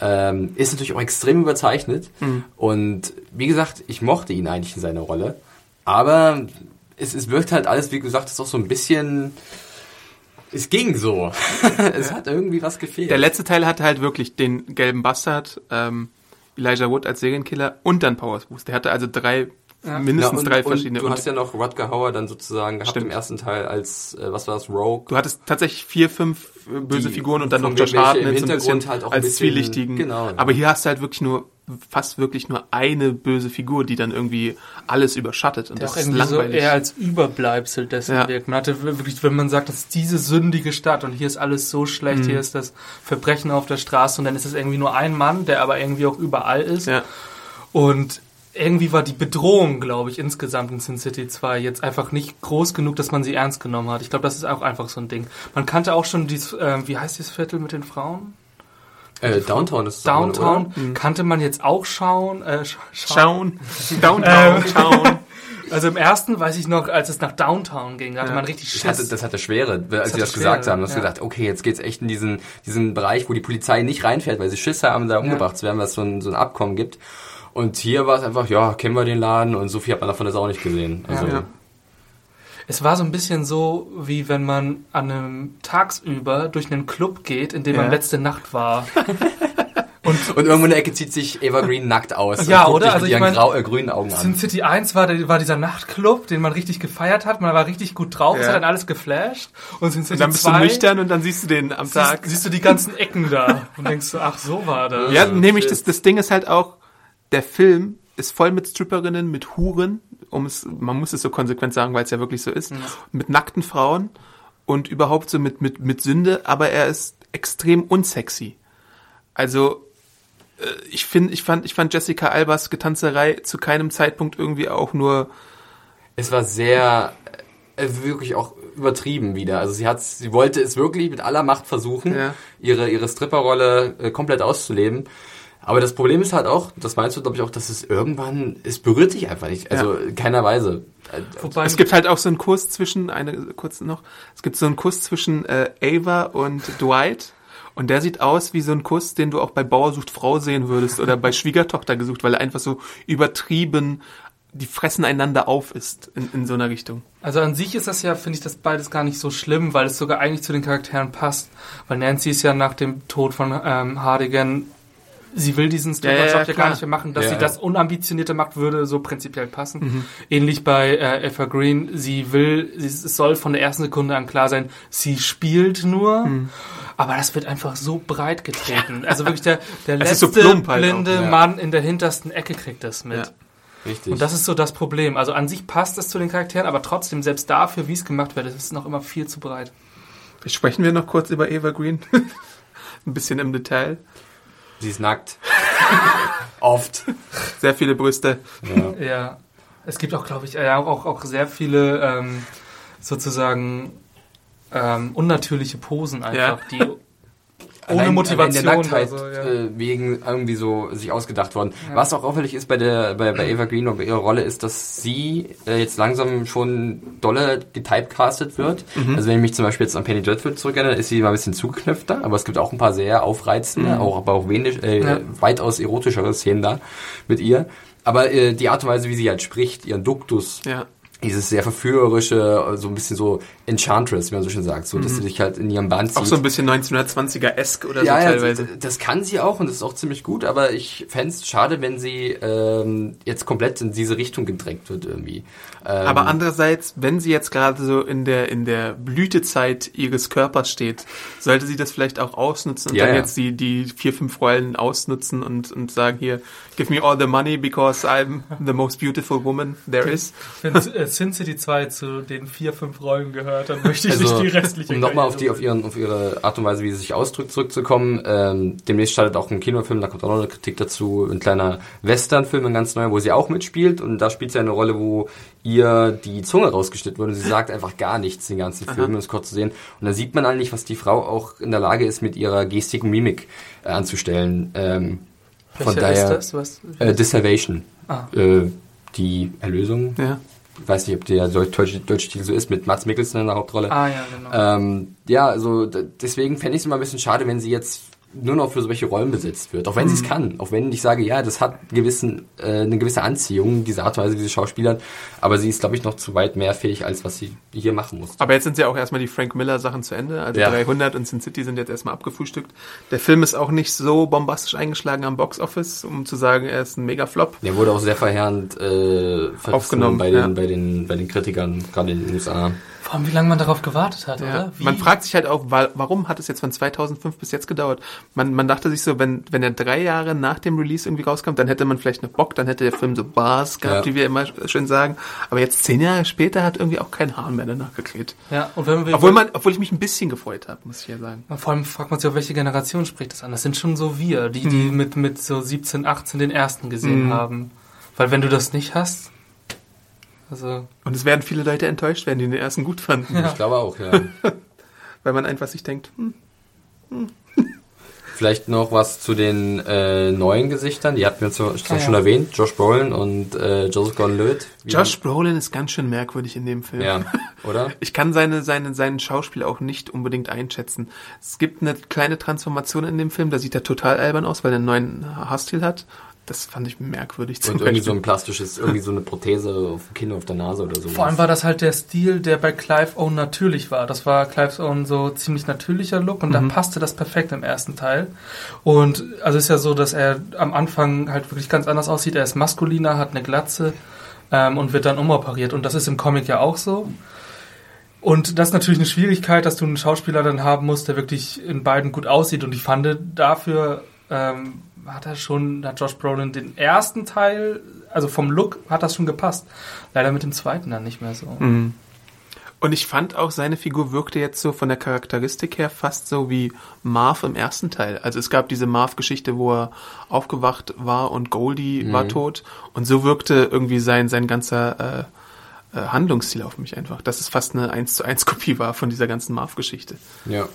Speaker 3: Ähm, ist natürlich auch extrem überzeichnet.
Speaker 1: Mhm.
Speaker 3: Und wie gesagt, ich mochte ihn eigentlich in seiner Rolle. Aber es, es wirkt halt alles, wie gesagt, ist auch so ein bisschen... Es ging so. *laughs* es hat irgendwie was gefehlt.
Speaker 1: Der letzte Teil hatte halt wirklich den gelben Bastard, ähm, Elijah Wood als Serienkiller und dann Powers Boost. Der hatte also drei, mindestens
Speaker 3: Ja, und,
Speaker 1: drei
Speaker 3: und
Speaker 1: verschiedene.
Speaker 3: Du
Speaker 1: Und
Speaker 3: hast ja noch Rutger Hauer dann sozusagen gehabt
Speaker 1: Stimmt.
Speaker 3: im ersten Teil als, äh, was war das, Rogue?
Speaker 1: du hattest tatsächlich vier, fünf äh, böse
Speaker 3: Die-
Speaker 1: Figuren und dann noch Josh Hartnett so ein
Speaker 3: Hintergrund
Speaker 1: bisschen
Speaker 3: halt auch ein
Speaker 1: als
Speaker 3: bisschen-
Speaker 1: zwielichtigen.
Speaker 3: genau, ja.
Speaker 1: Aber hier hast du halt wirklich nur, fast wirklich nur eine böse Figur, die dann irgendwie alles überschattet. Und
Speaker 2: Der
Speaker 1: das ist
Speaker 2: irgendwie so
Speaker 1: langweilig.
Speaker 2: eher als Überbleibsel dessen
Speaker 1: Ja.
Speaker 2: wirkt. Man hatte wirklich, wenn man sagt, das ist diese sündige Stadt und hier ist alles so schlecht,
Speaker 1: Mhm.
Speaker 2: hier ist das Verbrechen auf der Straße und dann ist es irgendwie nur ein Mann, der aber irgendwie auch überall ist.
Speaker 1: ja.
Speaker 2: Und irgendwie war die Bedrohung, glaube ich, insgesamt in Sin City 2 jetzt einfach nicht groß genug, dass man sie ernst genommen hat. Ich glaube, das ist auch einfach so ein Ding. Man kannte auch schon dieses, ähm, wie heißt dieses Viertel mit den Frauen?
Speaker 3: Äh, Downtown ist
Speaker 2: Downtown
Speaker 3: oder?
Speaker 2: kannte man jetzt auch schauen. Äh, sch
Speaker 1: Schauen. *laughs* Downtown. Schauen. *laughs*
Speaker 2: Also im ersten weiß ich noch, als es nach Downtown ging, da hatte
Speaker 1: Ja.
Speaker 2: man richtig
Speaker 3: Das
Speaker 2: Schiss.
Speaker 3: hatte, das hatte Schwere, als sie
Speaker 2: hatte
Speaker 3: das gesagt
Speaker 2: Schwere,
Speaker 3: haben. Du hast
Speaker 2: ja.
Speaker 3: gedacht, okay, jetzt geht's echt in diesen, diesen Bereich, wo die Polizei nicht reinfährt, weil sie Schiss haben, da umgebracht zu werden, weil es so ein, so ein Abkommen gibt. Und hier war es einfach, ja, kennen wir den Laden und so viel hat man davon jetzt auch nicht gesehen. Also,
Speaker 1: Ja.
Speaker 2: Es war so ein bisschen so, wie wenn man an einem tagsüber durch einen Club geht, in dem
Speaker 1: Ja.
Speaker 2: man letzte Nacht war. *laughs*
Speaker 3: Und irgendwo in der Ecke zieht sich Evergreen nackt aus.
Speaker 2: Ja,
Speaker 3: und guckt
Speaker 2: oder?
Speaker 3: dich
Speaker 2: Also
Speaker 3: mit
Speaker 2: ich
Speaker 3: ihren
Speaker 2: mein,
Speaker 3: grau, äh, grünen Augen
Speaker 2: Sin
Speaker 3: an.
Speaker 2: City 1 war, der, war dieser Nachtclub, den man richtig gefeiert hat. Man war richtig gut drauf, es
Speaker 1: Ja.
Speaker 2: hat dann alles geflasht. Und Sin City
Speaker 1: Und dann bist
Speaker 2: 2
Speaker 1: du nüchtern und dann siehst du den am Tag.
Speaker 2: siehst, siehst du die ganzen Ecken da und denkst so, ach, so war das.
Speaker 1: Ja, nämlich das, das Ding ist halt auch, der Film ist voll mit Stripperinnen, mit Huren, um es, man muss es so konsequent sagen, weil es ja wirklich so ist, mit nackten Frauen und überhaupt so mit, mit, mit Sünde, aber er ist extrem unsexy. Also, äh, ich finde, ich fand, ich fand Jessica Albers Getanzerei zu keinem Zeitpunkt irgendwie auch nur,
Speaker 3: Es war sehr, äh, wirklich auch übertrieben wieder. Also sie hat, sie wollte es wirklich mit aller Macht versuchen,
Speaker 1: Ja.
Speaker 3: ihre, ihre Stripperrolle äh, komplett auszuleben. Aber das Problem ist halt auch, das meinst du, glaube ich, auch, dass es irgendwann, es berührt dich einfach nicht. Also in keiner Weise.
Speaker 2: Wobei,
Speaker 1: es gibt halt auch so einen Kurs zwischen, eine kurz noch, es gibt so einen Kuss zwischen äh, Ava und Dwight. Und der sieht aus wie so ein Kuss, den du auch bei Bauer sucht Frau sehen würdest oder bei Schwiegertochter gesucht, weil er einfach so übertrieben, die fressen einander auf ist in, in so einer Richtung.
Speaker 2: Also an sich ist das ja, finde ich, das beides gar nicht so schlimm, weil es sogar eigentlich zu den Charakteren passt. Weil Nancy ist ja nach dem Tod von ähm, Hardigan, sie will diesen
Speaker 1: Ja, ja, ja,
Speaker 2: gar nicht mehr machen, dass
Speaker 3: Ja,
Speaker 2: sie das unambitionierte macht, würde so prinzipiell passen.
Speaker 1: Mhm.
Speaker 2: Ähnlich bei äh, Eva Green, sie will, sie, es soll von der ersten Sekunde an klar sein, sie spielt nur.
Speaker 1: Mhm.
Speaker 2: Aber das wird einfach so breit getreten. Also wirklich der, der
Speaker 1: ist so
Speaker 2: letzte
Speaker 1: plump halt
Speaker 2: blinde
Speaker 3: auch.
Speaker 2: Mann in der hintersten Ecke kriegt das mit.
Speaker 3: Richtig.
Speaker 2: Und das ist so das Problem. Also an sich passt es zu den Charakteren, aber trotzdem, selbst dafür, wie es gemacht wird, ist es noch immer viel zu breit.
Speaker 1: Sprechen wir noch kurz über Eva Green. *laughs* Ein bisschen im Detail.
Speaker 3: Sie ist nackt. *laughs* Oft.
Speaker 1: Sehr viele Brüste.
Speaker 3: Ja.
Speaker 2: Ja. Es gibt auch, glaube ich, ja, auch, auch sehr viele ähm, sozusagen ähm, unnatürliche Posen einfach, die ohne
Speaker 3: Allein-
Speaker 2: Motivation
Speaker 3: allein der Nacktheit
Speaker 2: oder so, ja.
Speaker 3: äh, wegen irgendwie so sich ausgedacht worden. Was auch auffällig ist bei der bei, bei Eva Green und bei ihrer Rolle ist, dass sie äh, jetzt langsam schon dolle getypecastet wird.
Speaker 2: Mhm.
Speaker 3: Also wenn ich mich zum Beispiel jetzt an Penny Dreadful zurückerinnere, ist sie mal ein bisschen zugeknöpfter, aber es gibt auch ein paar sehr aufreizende, auch aber auch wenig, äh,
Speaker 2: Mhm. Ja.
Speaker 3: weitaus erotischere Szenen da mit ihr. Aber äh, die Art und Weise, wie sie halt spricht, ihren Duktus,
Speaker 1: Ja.
Speaker 3: Dieses sehr verführerische, so ein bisschen so Enchantress, wie man so schön sagt, so dass sie sich halt in ihrem Band
Speaker 1: Mhm. Auch so ein bisschen 1920er-esk oder
Speaker 3: ja,
Speaker 1: so
Speaker 3: ja,
Speaker 1: teilweise.
Speaker 3: d- das kann sie auch und das ist auch ziemlich gut, aber ich fänd's schade, wenn sie ähm, jetzt komplett in diese Richtung gedrängt wird irgendwie. Ähm,
Speaker 1: Aber andererseits, wenn sie jetzt gerade so in der, in der Blütezeit ihres Körpers steht, sollte sie das vielleicht auch ausnutzen und
Speaker 3: Ja,
Speaker 1: dann
Speaker 3: ja.
Speaker 1: jetzt die, die vier, fünf Rollen ausnutzen und, und sagen hier, give me all the money because I'm the most beautiful woman there is.
Speaker 2: Wenn äh, Sin City 2 zu den vier, fünf Rollen gehört, dann möchte ich nicht
Speaker 3: also,
Speaker 2: die restliche
Speaker 3: um nochmal auf die, auf ihren, auf ihre Art und Weise, wie sie sich ausdrückt, zurückzukommen. Ähm, demnächst startet auch ein Kinofilm, da kommt auch noch eine Kritik dazu, ein kleiner Western-Film, ein ganz neuer, wo sie auch mitspielt und da spielt sie eine Rolle, wo ihr die Zunge rausgeschnitten wurde und sie sagt einfach gar nichts den ganzen Film, um es kurz zu sehen. Und da sieht man eigentlich, was die Frau auch in der Lage ist, mit ihrer Gestik und Mimik äh, anzustellen. Ähm, von
Speaker 2: Welcher
Speaker 3: daher,
Speaker 2: ist das? Was?
Speaker 3: Äh, The Salvation.
Speaker 2: Ah.
Speaker 3: Äh, die Erlösung.
Speaker 1: Ja.
Speaker 3: Ich weiß nicht, ob der deutsche, deutsche Titel so ist, mit Mats Mikkelsen in der Hauptrolle.
Speaker 2: ah, ja, genau.
Speaker 3: Ähm, ja, also deswegen fände ich es immer ein bisschen schade, wenn sie jetzt nur noch für solche Rollen besetzt wird. Auch wenn sie es kann. Auch wenn ich sage, ja, das hat gewissen, äh, eine gewisse Anziehung, diese Art und Weise, wie sie schauspielert. Aber sie ist, glaube ich, noch zu weit mehr fähig, als was sie hier machen muss.
Speaker 1: Aber jetzt sind ja auch erstmal die Frank Miller Sachen zu Ende. Also
Speaker 3: Ja.
Speaker 1: 300 und Sin City sind jetzt erstmal abgefrühstückt. Der Film ist auch nicht so bombastisch eingeschlagen am Box Office, um zu sagen, er ist ein Mega-Flop.
Speaker 3: Der wurde auch sehr verheerend äh,
Speaker 1: Aufgenommen,
Speaker 3: bei den,
Speaker 1: ja.
Speaker 3: bei den, bei den Kritikern, gerade in den USA.
Speaker 2: Vor allem, wie lange man darauf gewartet hat,
Speaker 1: Ja.
Speaker 2: oder? Wie?
Speaker 1: Man fragt sich halt auch, wa- warum hat es jetzt von 2005 bis jetzt gedauert? Man, man dachte sich so, wenn, wenn er drei Jahre nach dem Release irgendwie rauskommt, dann hätte man vielleicht noch Bock, dann hätte der Film so Bars gehabt,
Speaker 3: Ja.
Speaker 1: wie wir immer schön sagen. Aber jetzt zehn Jahre später hat irgendwie auch kein Hahn mehr danach gekräht.
Speaker 2: ja, und wenn wir,
Speaker 1: Obwohl man, obwohl ich mich ein bisschen gefreut habe, muss ich ja sagen.
Speaker 2: Vor allem fragt man sich, auf welche Generation spricht das an. Das sind schon so wir, die, die mit, mit so 17, 18 den ersten gesehen
Speaker 1: Mhm.
Speaker 2: haben. Weil wenn du das nicht hast, also,
Speaker 1: Und es werden viele Leute enttäuscht werden, die den ersten gut fanden.
Speaker 3: Ich glaube auch, ja. *laughs*
Speaker 1: Weil man einfach sich denkt, hm,
Speaker 3: Vielleicht noch was zu den äh, neuen Gesichtern. Die hatten wir zwar
Speaker 2: Ah,
Speaker 3: schon
Speaker 2: ja.
Speaker 3: erwähnt. Josh Brolin und äh, Joseph Gordon-Levitt.
Speaker 1: Josh Brolin ist ganz schön merkwürdig in dem Film.
Speaker 3: Ja, oder? *laughs*
Speaker 1: Ich kann seine, seine, seinen Schauspiel auch nicht unbedingt einschätzen. Es gibt eine kleine Transformation in dem Film, da sieht er total albern aus, weil er einen neuen Haarstil hat. Das fand ich merkwürdig zum
Speaker 3: Und irgendwie
Speaker 1: Beispiel.
Speaker 3: so ein plastisches, irgendwie so eine Prothese auf dem Kinn, auf der Nase oder so.
Speaker 2: vor allem war das halt der Stil, der bei Clive Owen natürlich war. Das war Clive Owen so ziemlich natürlicher Look und da passte das perfekt im ersten Teil. Und also ist ja so, dass er am Anfang halt wirklich ganz anders aussieht. Er ist maskuliner, hat eine Glatze ähm, und wird dann umoperiert. Und das ist im Comic ja auch so. Und das ist natürlich eine Schwierigkeit, dass du einen Schauspieler dann haben musst, der wirklich in beiden gut aussieht. Und ich fand dafür ähm, hat er schon, hat Josh Brolin den ersten Teil, also vom Look hat das schon gepasst. Leider mit dem zweiten dann nicht mehr so.
Speaker 1: Mhm. Und ich fand auch, seine Figur wirkte jetzt so von der Charakteristik her fast so wie Marv im ersten Teil. Also es gab diese Marv-Geschichte, wo er aufgewacht war und Goldie war tot. Und so wirkte irgendwie sein, sein ganzer äh, äh, Handlungsstil auf mich einfach. Dass es fast eine 1 zu 1 Kopie war von dieser ganzen Marv-Geschichte.
Speaker 3: Ja.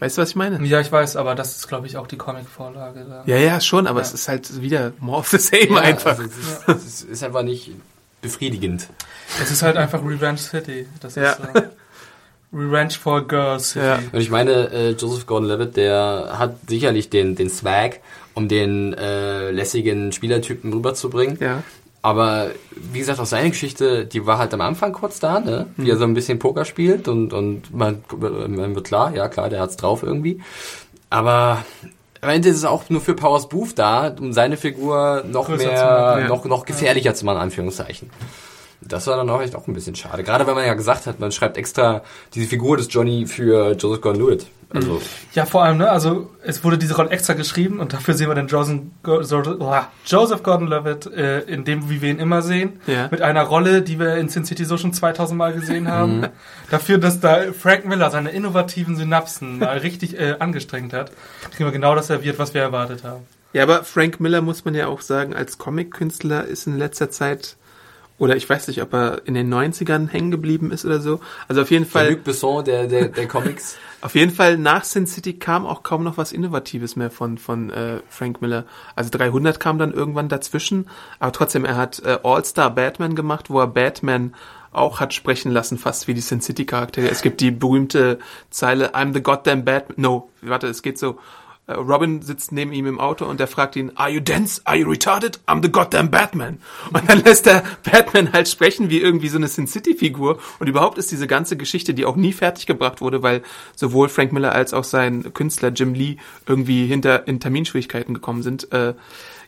Speaker 1: Weißt du, was ich meine?
Speaker 2: Ja, ich weiß, aber das ist, glaube ich, auch die Comic-Vorlage. da.
Speaker 1: Ja, ja, schon, aber
Speaker 2: Ja.
Speaker 1: es ist halt wieder more of the same
Speaker 3: ja
Speaker 1: einfach.
Speaker 3: Also es, ist, es ist- einfach nicht befriedigend.
Speaker 2: Es ist halt einfach Revenge City. Das
Speaker 1: Ja.
Speaker 2: ist so. Revenge for Girls City.
Speaker 1: Ja.
Speaker 3: Und ich meine, äh, Joseph Gordon-Levitt, der hat sicherlich den, den Swag, um den äh, lässigen Spielertypen rüberzubringen.
Speaker 1: ja.
Speaker 3: Aber wie gesagt, auch seine Geschichte, die war halt am Anfang kurz da, ne? Wie er so ein bisschen Poker spielt und, und man, man wird klar, ja klar, der hat's drauf irgendwie. Aber am Ende ist es auch nur für Powers Booth da, um seine Figur noch
Speaker 2: Größer
Speaker 3: mehr,
Speaker 2: zu machen,
Speaker 1: ja.
Speaker 3: noch, noch gefährlicher zu machen, Anführungszeichen. Das war dann auch echt auch ein bisschen schade. Gerade weil man ja gesagt hat, man schreibt extra diese Figur des Johnny für Joseph Gordon-Lewitt. Also,
Speaker 2: Ja, vor allem, ne, also es wurde diese Rolle extra geschrieben und dafür sehen wir den Joseph, Joseph Gordon-Levitt äh, in dem, wie wir ihn immer sehen,
Speaker 1: Ja.
Speaker 2: mit einer Rolle, die wir in Sin City so schon 2000 Mal gesehen haben. dafür, dass da Frank Miller seine innovativen Synapsen mal richtig äh, angestrengt hat, kriegen wir genau das serviert, was wir erwartet haben.
Speaker 1: Ja, aber Frank Miller muss man ja auch sagen, als Comic-Künstler ist in letzter Zeit, oder ich weiß nicht, ob er in den 90ern hängen geblieben ist oder so. Also auf jeden
Speaker 3: der
Speaker 1: Fall,
Speaker 3: Luc Besson der, der, der Comics. *laughs*
Speaker 1: auf jeden Fall nach Sin City kam auch kaum noch was Innovatives mehr von, von äh, Frank Miller. Also 300 kam dann irgendwann dazwischen, aber trotzdem, er hat äh, All-Star Batman gemacht, wo er Batman auch hat sprechen lassen, fast wie die Sin City Charaktere. Es gibt die berühmte Zeile, I'm the goddamn Batman. No, warte, es geht so. Äh, Robin sitzt neben ihm im Auto und der fragt ihn, Are you dense? Are you retarded? I'm the goddamn Batman. Und dann lässt der Batman halt sprechen wie irgendwie so eine Sin City Figur. Und überhaupt ist diese ganze Geschichte, die auch nie fertig gebracht wurde, weil sowohl Frank Miller als auch sein Künstler Jim Lee irgendwie hinter in Terminschwierigkeiten gekommen sind. Äh,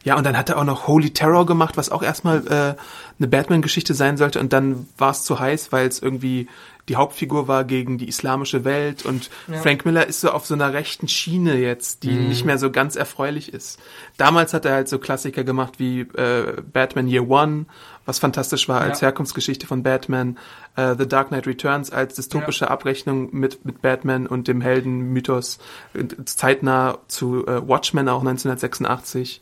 Speaker 1: ja, und dann hat er auch noch Holy Terror gemacht, was auch erstmal äh, eine Batman-Geschichte sein sollte. Und dann war es zu heiß, weil es irgendwie die Hauptfigur war gegen die islamische Welt. Und Frank Miller ist so auf so einer rechten Schiene jetzt, die nicht mehr so ganz erfreulich ist. Damals hat er halt so Klassiker gemacht wie äh, Batman Year One, was fantastisch war als
Speaker 2: Ja.
Speaker 1: Herkunftsgeschichte von Batman. Äh, The Dark Knight Returns als dystopische Abrechnung mit, mit Batman und dem Heldenmythos. äh, Zeitnah zu äh, Watchmen auch 1986.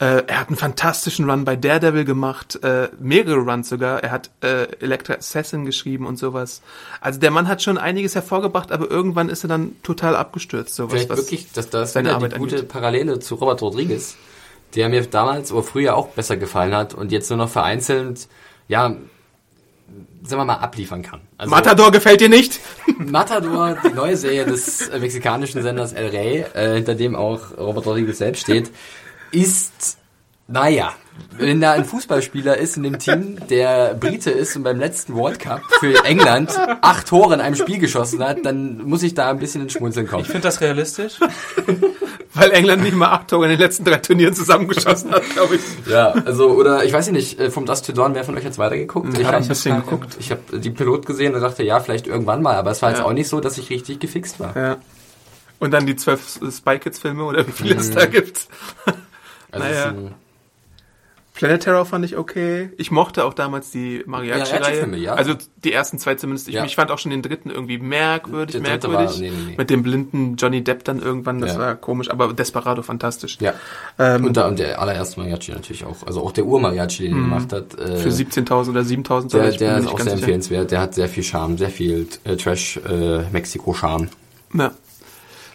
Speaker 1: Äh, er hat einen fantastischen Run bei Daredevil gemacht, äh, mehrere Runs sogar. Er hat äh, Electra Assassin geschrieben und sowas. Also der Mann hat schon einiges hervorgebracht, aber irgendwann ist er dann total abgestürzt. Sowas,
Speaker 3: Vielleicht
Speaker 1: was
Speaker 3: wirklich, dass das
Speaker 1: seine Arbeit
Speaker 3: die gute
Speaker 1: angeht.
Speaker 3: Parallele zu Robert Rodriguez, der mir damals oder früher auch besser gefallen hat und jetzt nur noch vereinzelt, ja, sagen wir mal, abliefern kann. Also,
Speaker 1: Matador gefällt dir nicht? *laughs*
Speaker 3: Matador, die neue Serie des äh, mexikanischen Senders El Rey, äh, hinter dem auch Robert Rodriguez selbst steht, ist, naja, wenn da ein Fußballspieler ist in dem Team, der Brite ist und beim letzten World Cup für England acht Tore in einem Spiel geschossen hat, dann muss ich da ein bisschen ins Schmunzeln kommen.
Speaker 2: Ich finde das realistisch. *laughs*
Speaker 1: Weil England nicht mal acht Tore in den letzten drei Turnieren zusammengeschossen hat, glaube ich.
Speaker 3: Ja, also, oder ich weiß nicht, äh, vom Dust to Dawn, wer von euch jetzt weitergeguckt?
Speaker 1: Ich habe
Speaker 3: hab-
Speaker 1: ein bisschen
Speaker 2: keinen-
Speaker 1: geguckt.
Speaker 3: Ich habe die Pilot gesehen und dachte, ja, vielleicht irgendwann mal, aber es war jetzt
Speaker 1: Ja.
Speaker 3: auch nicht so, dass ich richtig gefixt war.
Speaker 1: Ja. Und dann die zwölf Spy Kids Filme oder wie viele es da gibt.
Speaker 3: Also
Speaker 1: Naja. Planet Terror fand ich okay. Ich mochte auch damals die Mariachi-Reihe.
Speaker 3: Ja.
Speaker 1: Also die ersten zwei zumindest. Ich,
Speaker 3: Ja.
Speaker 1: ich fand auch schon den dritten irgendwie merkwürdig,
Speaker 3: Der
Speaker 1: merkwürdig.
Speaker 3: war- nee, nee, nee.
Speaker 1: Mit dem blinden Johnny Depp dann irgendwann, das
Speaker 3: Ja.
Speaker 1: war komisch, aber Desperado fantastisch.
Speaker 3: ja.
Speaker 1: Ähm,
Speaker 3: und, da, und der allererste Mariachi natürlich auch. Also auch der Ur-Mariachi, den er gemacht hat. Äh,
Speaker 1: für 17.000 oder 7.000
Speaker 3: der, der ist auch sehr
Speaker 1: sicher.
Speaker 3: empfehlenswert. Der hat sehr viel Charme, sehr viel äh, Trash, äh.
Speaker 1: Ja.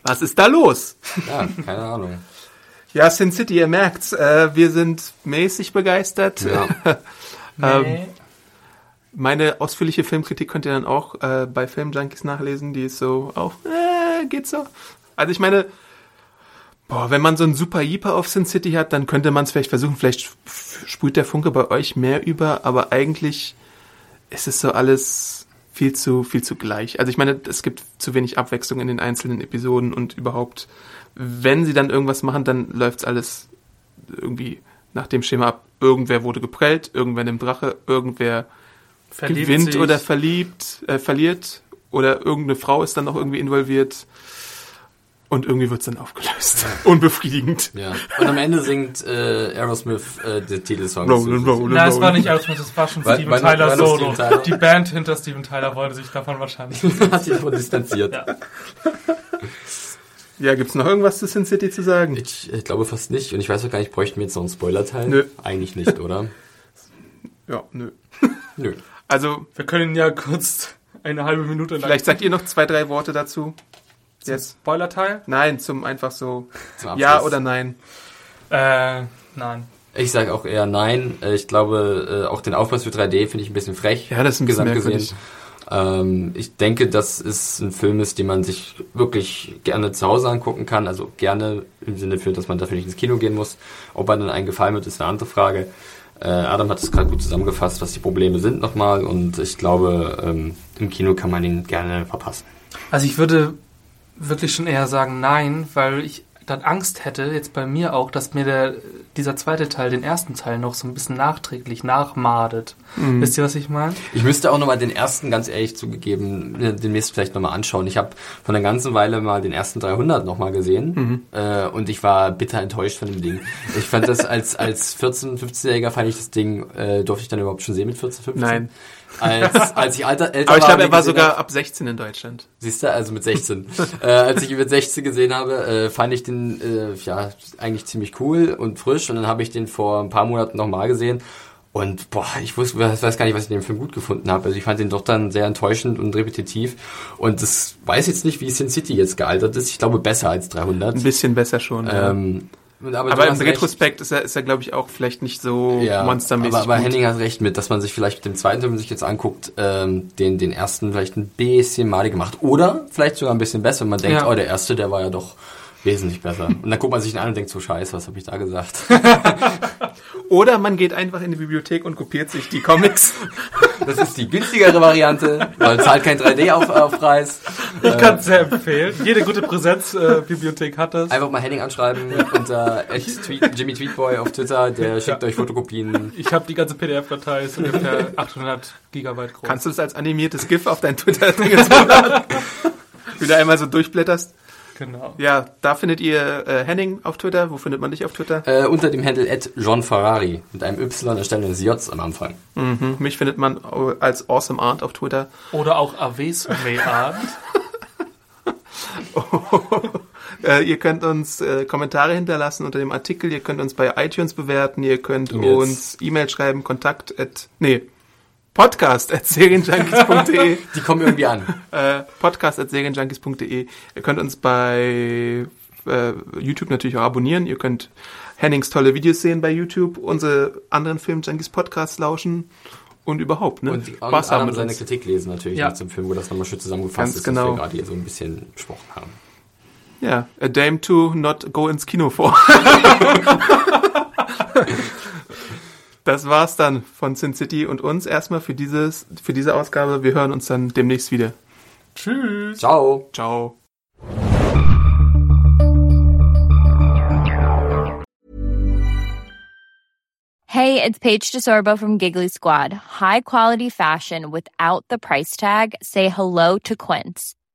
Speaker 1: Was ist da los?
Speaker 3: Ja, keine Ahnung.
Speaker 1: Ja, Sin City, ihr merkt's, äh, wir sind mäßig begeistert.
Speaker 3: Ja. *laughs*
Speaker 1: Ähm, Meine ausführliche Filmkritik könnt ihr dann auch äh, bei Filmjunkies nachlesen. Die ist so auch, äh, geht so. Also ich meine, boah, wenn man so einen super Jeeper auf Sin City hat, dann könnte man es vielleicht versuchen. Vielleicht sprüht der Funke bei euch mehr über, aber eigentlich ist es so alles viel zu, viel zu gleich. Also ich meine, es gibt zu wenig Abwechslung in den einzelnen Episoden und überhaupt, wenn sie dann irgendwas machen, dann läuft's alles irgendwie nach dem Schema ab. Irgendwer wurde geprellt, irgendwer nimmt Drache, irgendwer
Speaker 2: Verliebt
Speaker 1: gewinnt
Speaker 2: sich.
Speaker 1: oder verliebt, äh, verliert oder irgendeine Frau ist dann noch irgendwie involviert und irgendwie wird's dann aufgelöst. *laughs* Unbefriedigend.
Speaker 3: ja. Und am Ende singt äh, Aerosmith äh, den Titelsong.
Speaker 1: Rollin', rollin',
Speaker 2: Nein, es war nicht Aerosmith, das war schon Steven
Speaker 3: war-
Speaker 2: Tyler
Speaker 3: war das
Speaker 2: Solo.
Speaker 3: Steven Tyler?
Speaker 2: Die Band hinter Steven Tyler wollte sich davon wahrscheinlich. *laughs*
Speaker 3: hat sich davon distanziert.
Speaker 2: Ja.
Speaker 1: Ja, gibt's noch irgendwas zu Sin City zu sagen?
Speaker 3: Ich, ich glaube fast nicht. Und ich weiß auch gar nicht, bräuchten wir jetzt noch einen Spoiler-Teil?
Speaker 1: Nö.
Speaker 3: Eigentlich nicht, oder? *laughs*
Speaker 1: Ja, nö.
Speaker 3: Nö.
Speaker 1: Also,
Speaker 2: Wir können ja kurz eine halbe Minute lang.
Speaker 1: vielleicht sagt ihr noch zwei, drei Worte dazu. Jetzt.
Speaker 2: Spoiler-Teil?
Speaker 1: Nein, zum einfach so *laughs*
Speaker 3: Zum.
Speaker 1: Ja oder nein.
Speaker 2: Äh, nein.
Speaker 3: Ich sage auch eher nein. Äh, Ich glaube, äh, auch den Aufbau für 3D finde ich ein bisschen frech.
Speaker 1: Ja, das ist ein bisschen
Speaker 3: gesamt
Speaker 1: merkwürdig.
Speaker 3: gesehen. Ähm, ich denke, dass es ein Film ist, den man sich wirklich gerne zu Hause angucken kann. Also gerne im Sinne für, dass man dafür nicht ins Kino gehen muss. Ob er dann einen gefallen wird, ist eine andere Frage. Äh, Adam hat es gerade gut zusammengefasst, was die Probleme sind nochmal. Und ich glaube, ähm, im Kino kann man ihn gerne verpassen.
Speaker 2: Also ich würde wirklich schon eher sagen nein, weil ich dann Angst hätte, jetzt bei mir auch, dass mir der, dieser zweite Teil den ersten Teil noch so ein bisschen nachträglich nachmadet.
Speaker 1: Mhm.
Speaker 2: Wisst ihr, was ich meine?
Speaker 3: Ich müsste auch nochmal den ersten, ganz ehrlich zugegeben, äh, demnächst vielleicht nochmal anschauen. Ich habe von einer ganzen Weile mal den ersten 300 nochmal gesehen
Speaker 1: Mhm.
Speaker 3: äh, und ich war bitter enttäuscht von dem Ding. Ich fand das als, als 14-, 15-Jähriger fand ich das Ding, äh, durfte ich dann überhaupt schon sehen mit 14, 15?
Speaker 1: Nein.
Speaker 3: Als, als ich alter, älter
Speaker 1: Aber ich
Speaker 3: war,
Speaker 1: glaube, er war sogar
Speaker 3: hab-
Speaker 1: ab 16 in Deutschland.
Speaker 3: Siehst du, also mit 16. *laughs* äh, als ich ihn mit 16 gesehen habe, äh, fand ich den äh, ja eigentlich ziemlich cool und frisch und dann habe ich den vor ein paar Monaten nochmal gesehen und boah, ich wusste, weiß gar nicht, was ich in dem Film gut gefunden habe. Also ich fand den doch dann sehr enttäuschend und repetitiv und das weiß jetzt nicht, wie Sin City jetzt gealtert ist. Ich glaube besser als 300.
Speaker 1: Ein bisschen besser schon. ja.
Speaker 3: Aber
Speaker 1: aber im
Speaker 3: hast recht.
Speaker 1: Retrospekt ist er, ist er glaube ich, auch vielleicht nicht so
Speaker 3: ja,
Speaker 1: monstermäßig.
Speaker 3: Aber, aber
Speaker 1: gut.
Speaker 3: Henning hat recht mit, dass man sich vielleicht mit dem zweiten, wenn man sich jetzt anguckt, ähm, den, den ersten vielleicht ein bisschen malig gemacht. Oder vielleicht sogar ein bisschen besser. Und man denkt,
Speaker 2: Ja.
Speaker 3: oh, der erste, der war ja doch wesentlich besser. Und dann guckt man sich den an und denkt so, scheiße, was habe ich da gesagt? *laughs* *laughs*
Speaker 1: Oder man geht einfach in die Bibliothek und kopiert sich die Comics. *laughs*
Speaker 3: Das ist die günstigere Variante, weil zahlt kein 3D-Aufpreis.
Speaker 2: Ich kann es sehr empfehlen. Jede gute Präsenzbibliothek hat das.
Speaker 3: Einfach mal Henning anschreiben unter Tweet, Jimmy Tweetboy auf Twitter, der schickt euch Fotokopien.
Speaker 2: Ich habe die ganze PDF-Datei, ist ungefähr 800 Gigabyte groß.
Speaker 1: Kannst du das als animiertes GIF auf dein Twitter-Ding jetzt hochladen? *laughs* Wie du einmal so durchblätterst.
Speaker 2: Genau.
Speaker 1: Ja, da findet ihr äh, Henning auf Twitter. Wo findet man dich auf Twitter?
Speaker 3: Äh, unter dem Handle at John Ferrari mit einem Y anstelle eines J am Anfang.
Speaker 1: Mhm. Mich findet man als Awesome Art auf Twitter.
Speaker 2: Oder auch Aves Art. *laughs*
Speaker 1: Äh, ihr könnt uns äh, Kommentare hinterlassen unter dem Artikel. Ihr könnt uns bei iTunes bewerten. Ihr könnt
Speaker 3: E-Mails.
Speaker 1: uns E-Mail schreiben. Kontakt at, nee, podcast at serienjunkies.de. *laughs*
Speaker 3: Die kommen irgendwie an. *laughs*
Speaker 1: äh, podcast at serienjunkies.de. Ihr könnt uns bei äh, YouTube natürlich auch abonnieren. Ihr könnt Hennings tolle Videos sehen bei YouTube, unsere anderen Filmjunkies Podcasts lauschen und überhaupt, ne?
Speaker 3: Und
Speaker 1: haben mit
Speaker 3: seine
Speaker 1: uns.
Speaker 3: Kritik lesen natürlich
Speaker 2: Ja.
Speaker 3: zum Film, wo das nochmal schön zusammengefasst
Speaker 1: Ganz
Speaker 3: ist,
Speaker 1: genau.
Speaker 3: was wir gerade hier so ein bisschen besprochen haben.
Speaker 1: Ja, a dame to not go ins Kino vor. *laughs* das war's dann von Sin City und uns erstmal für dieses, für diese Ausgabe. Wir hören uns dann demnächst wieder.
Speaker 2: Tschüss.
Speaker 3: Ciao!
Speaker 1: Ciao.
Speaker 5: Hey, it's Paige DeSorbo from Giggly Squad. High quality fashion without the price tag. Say hello to Quince.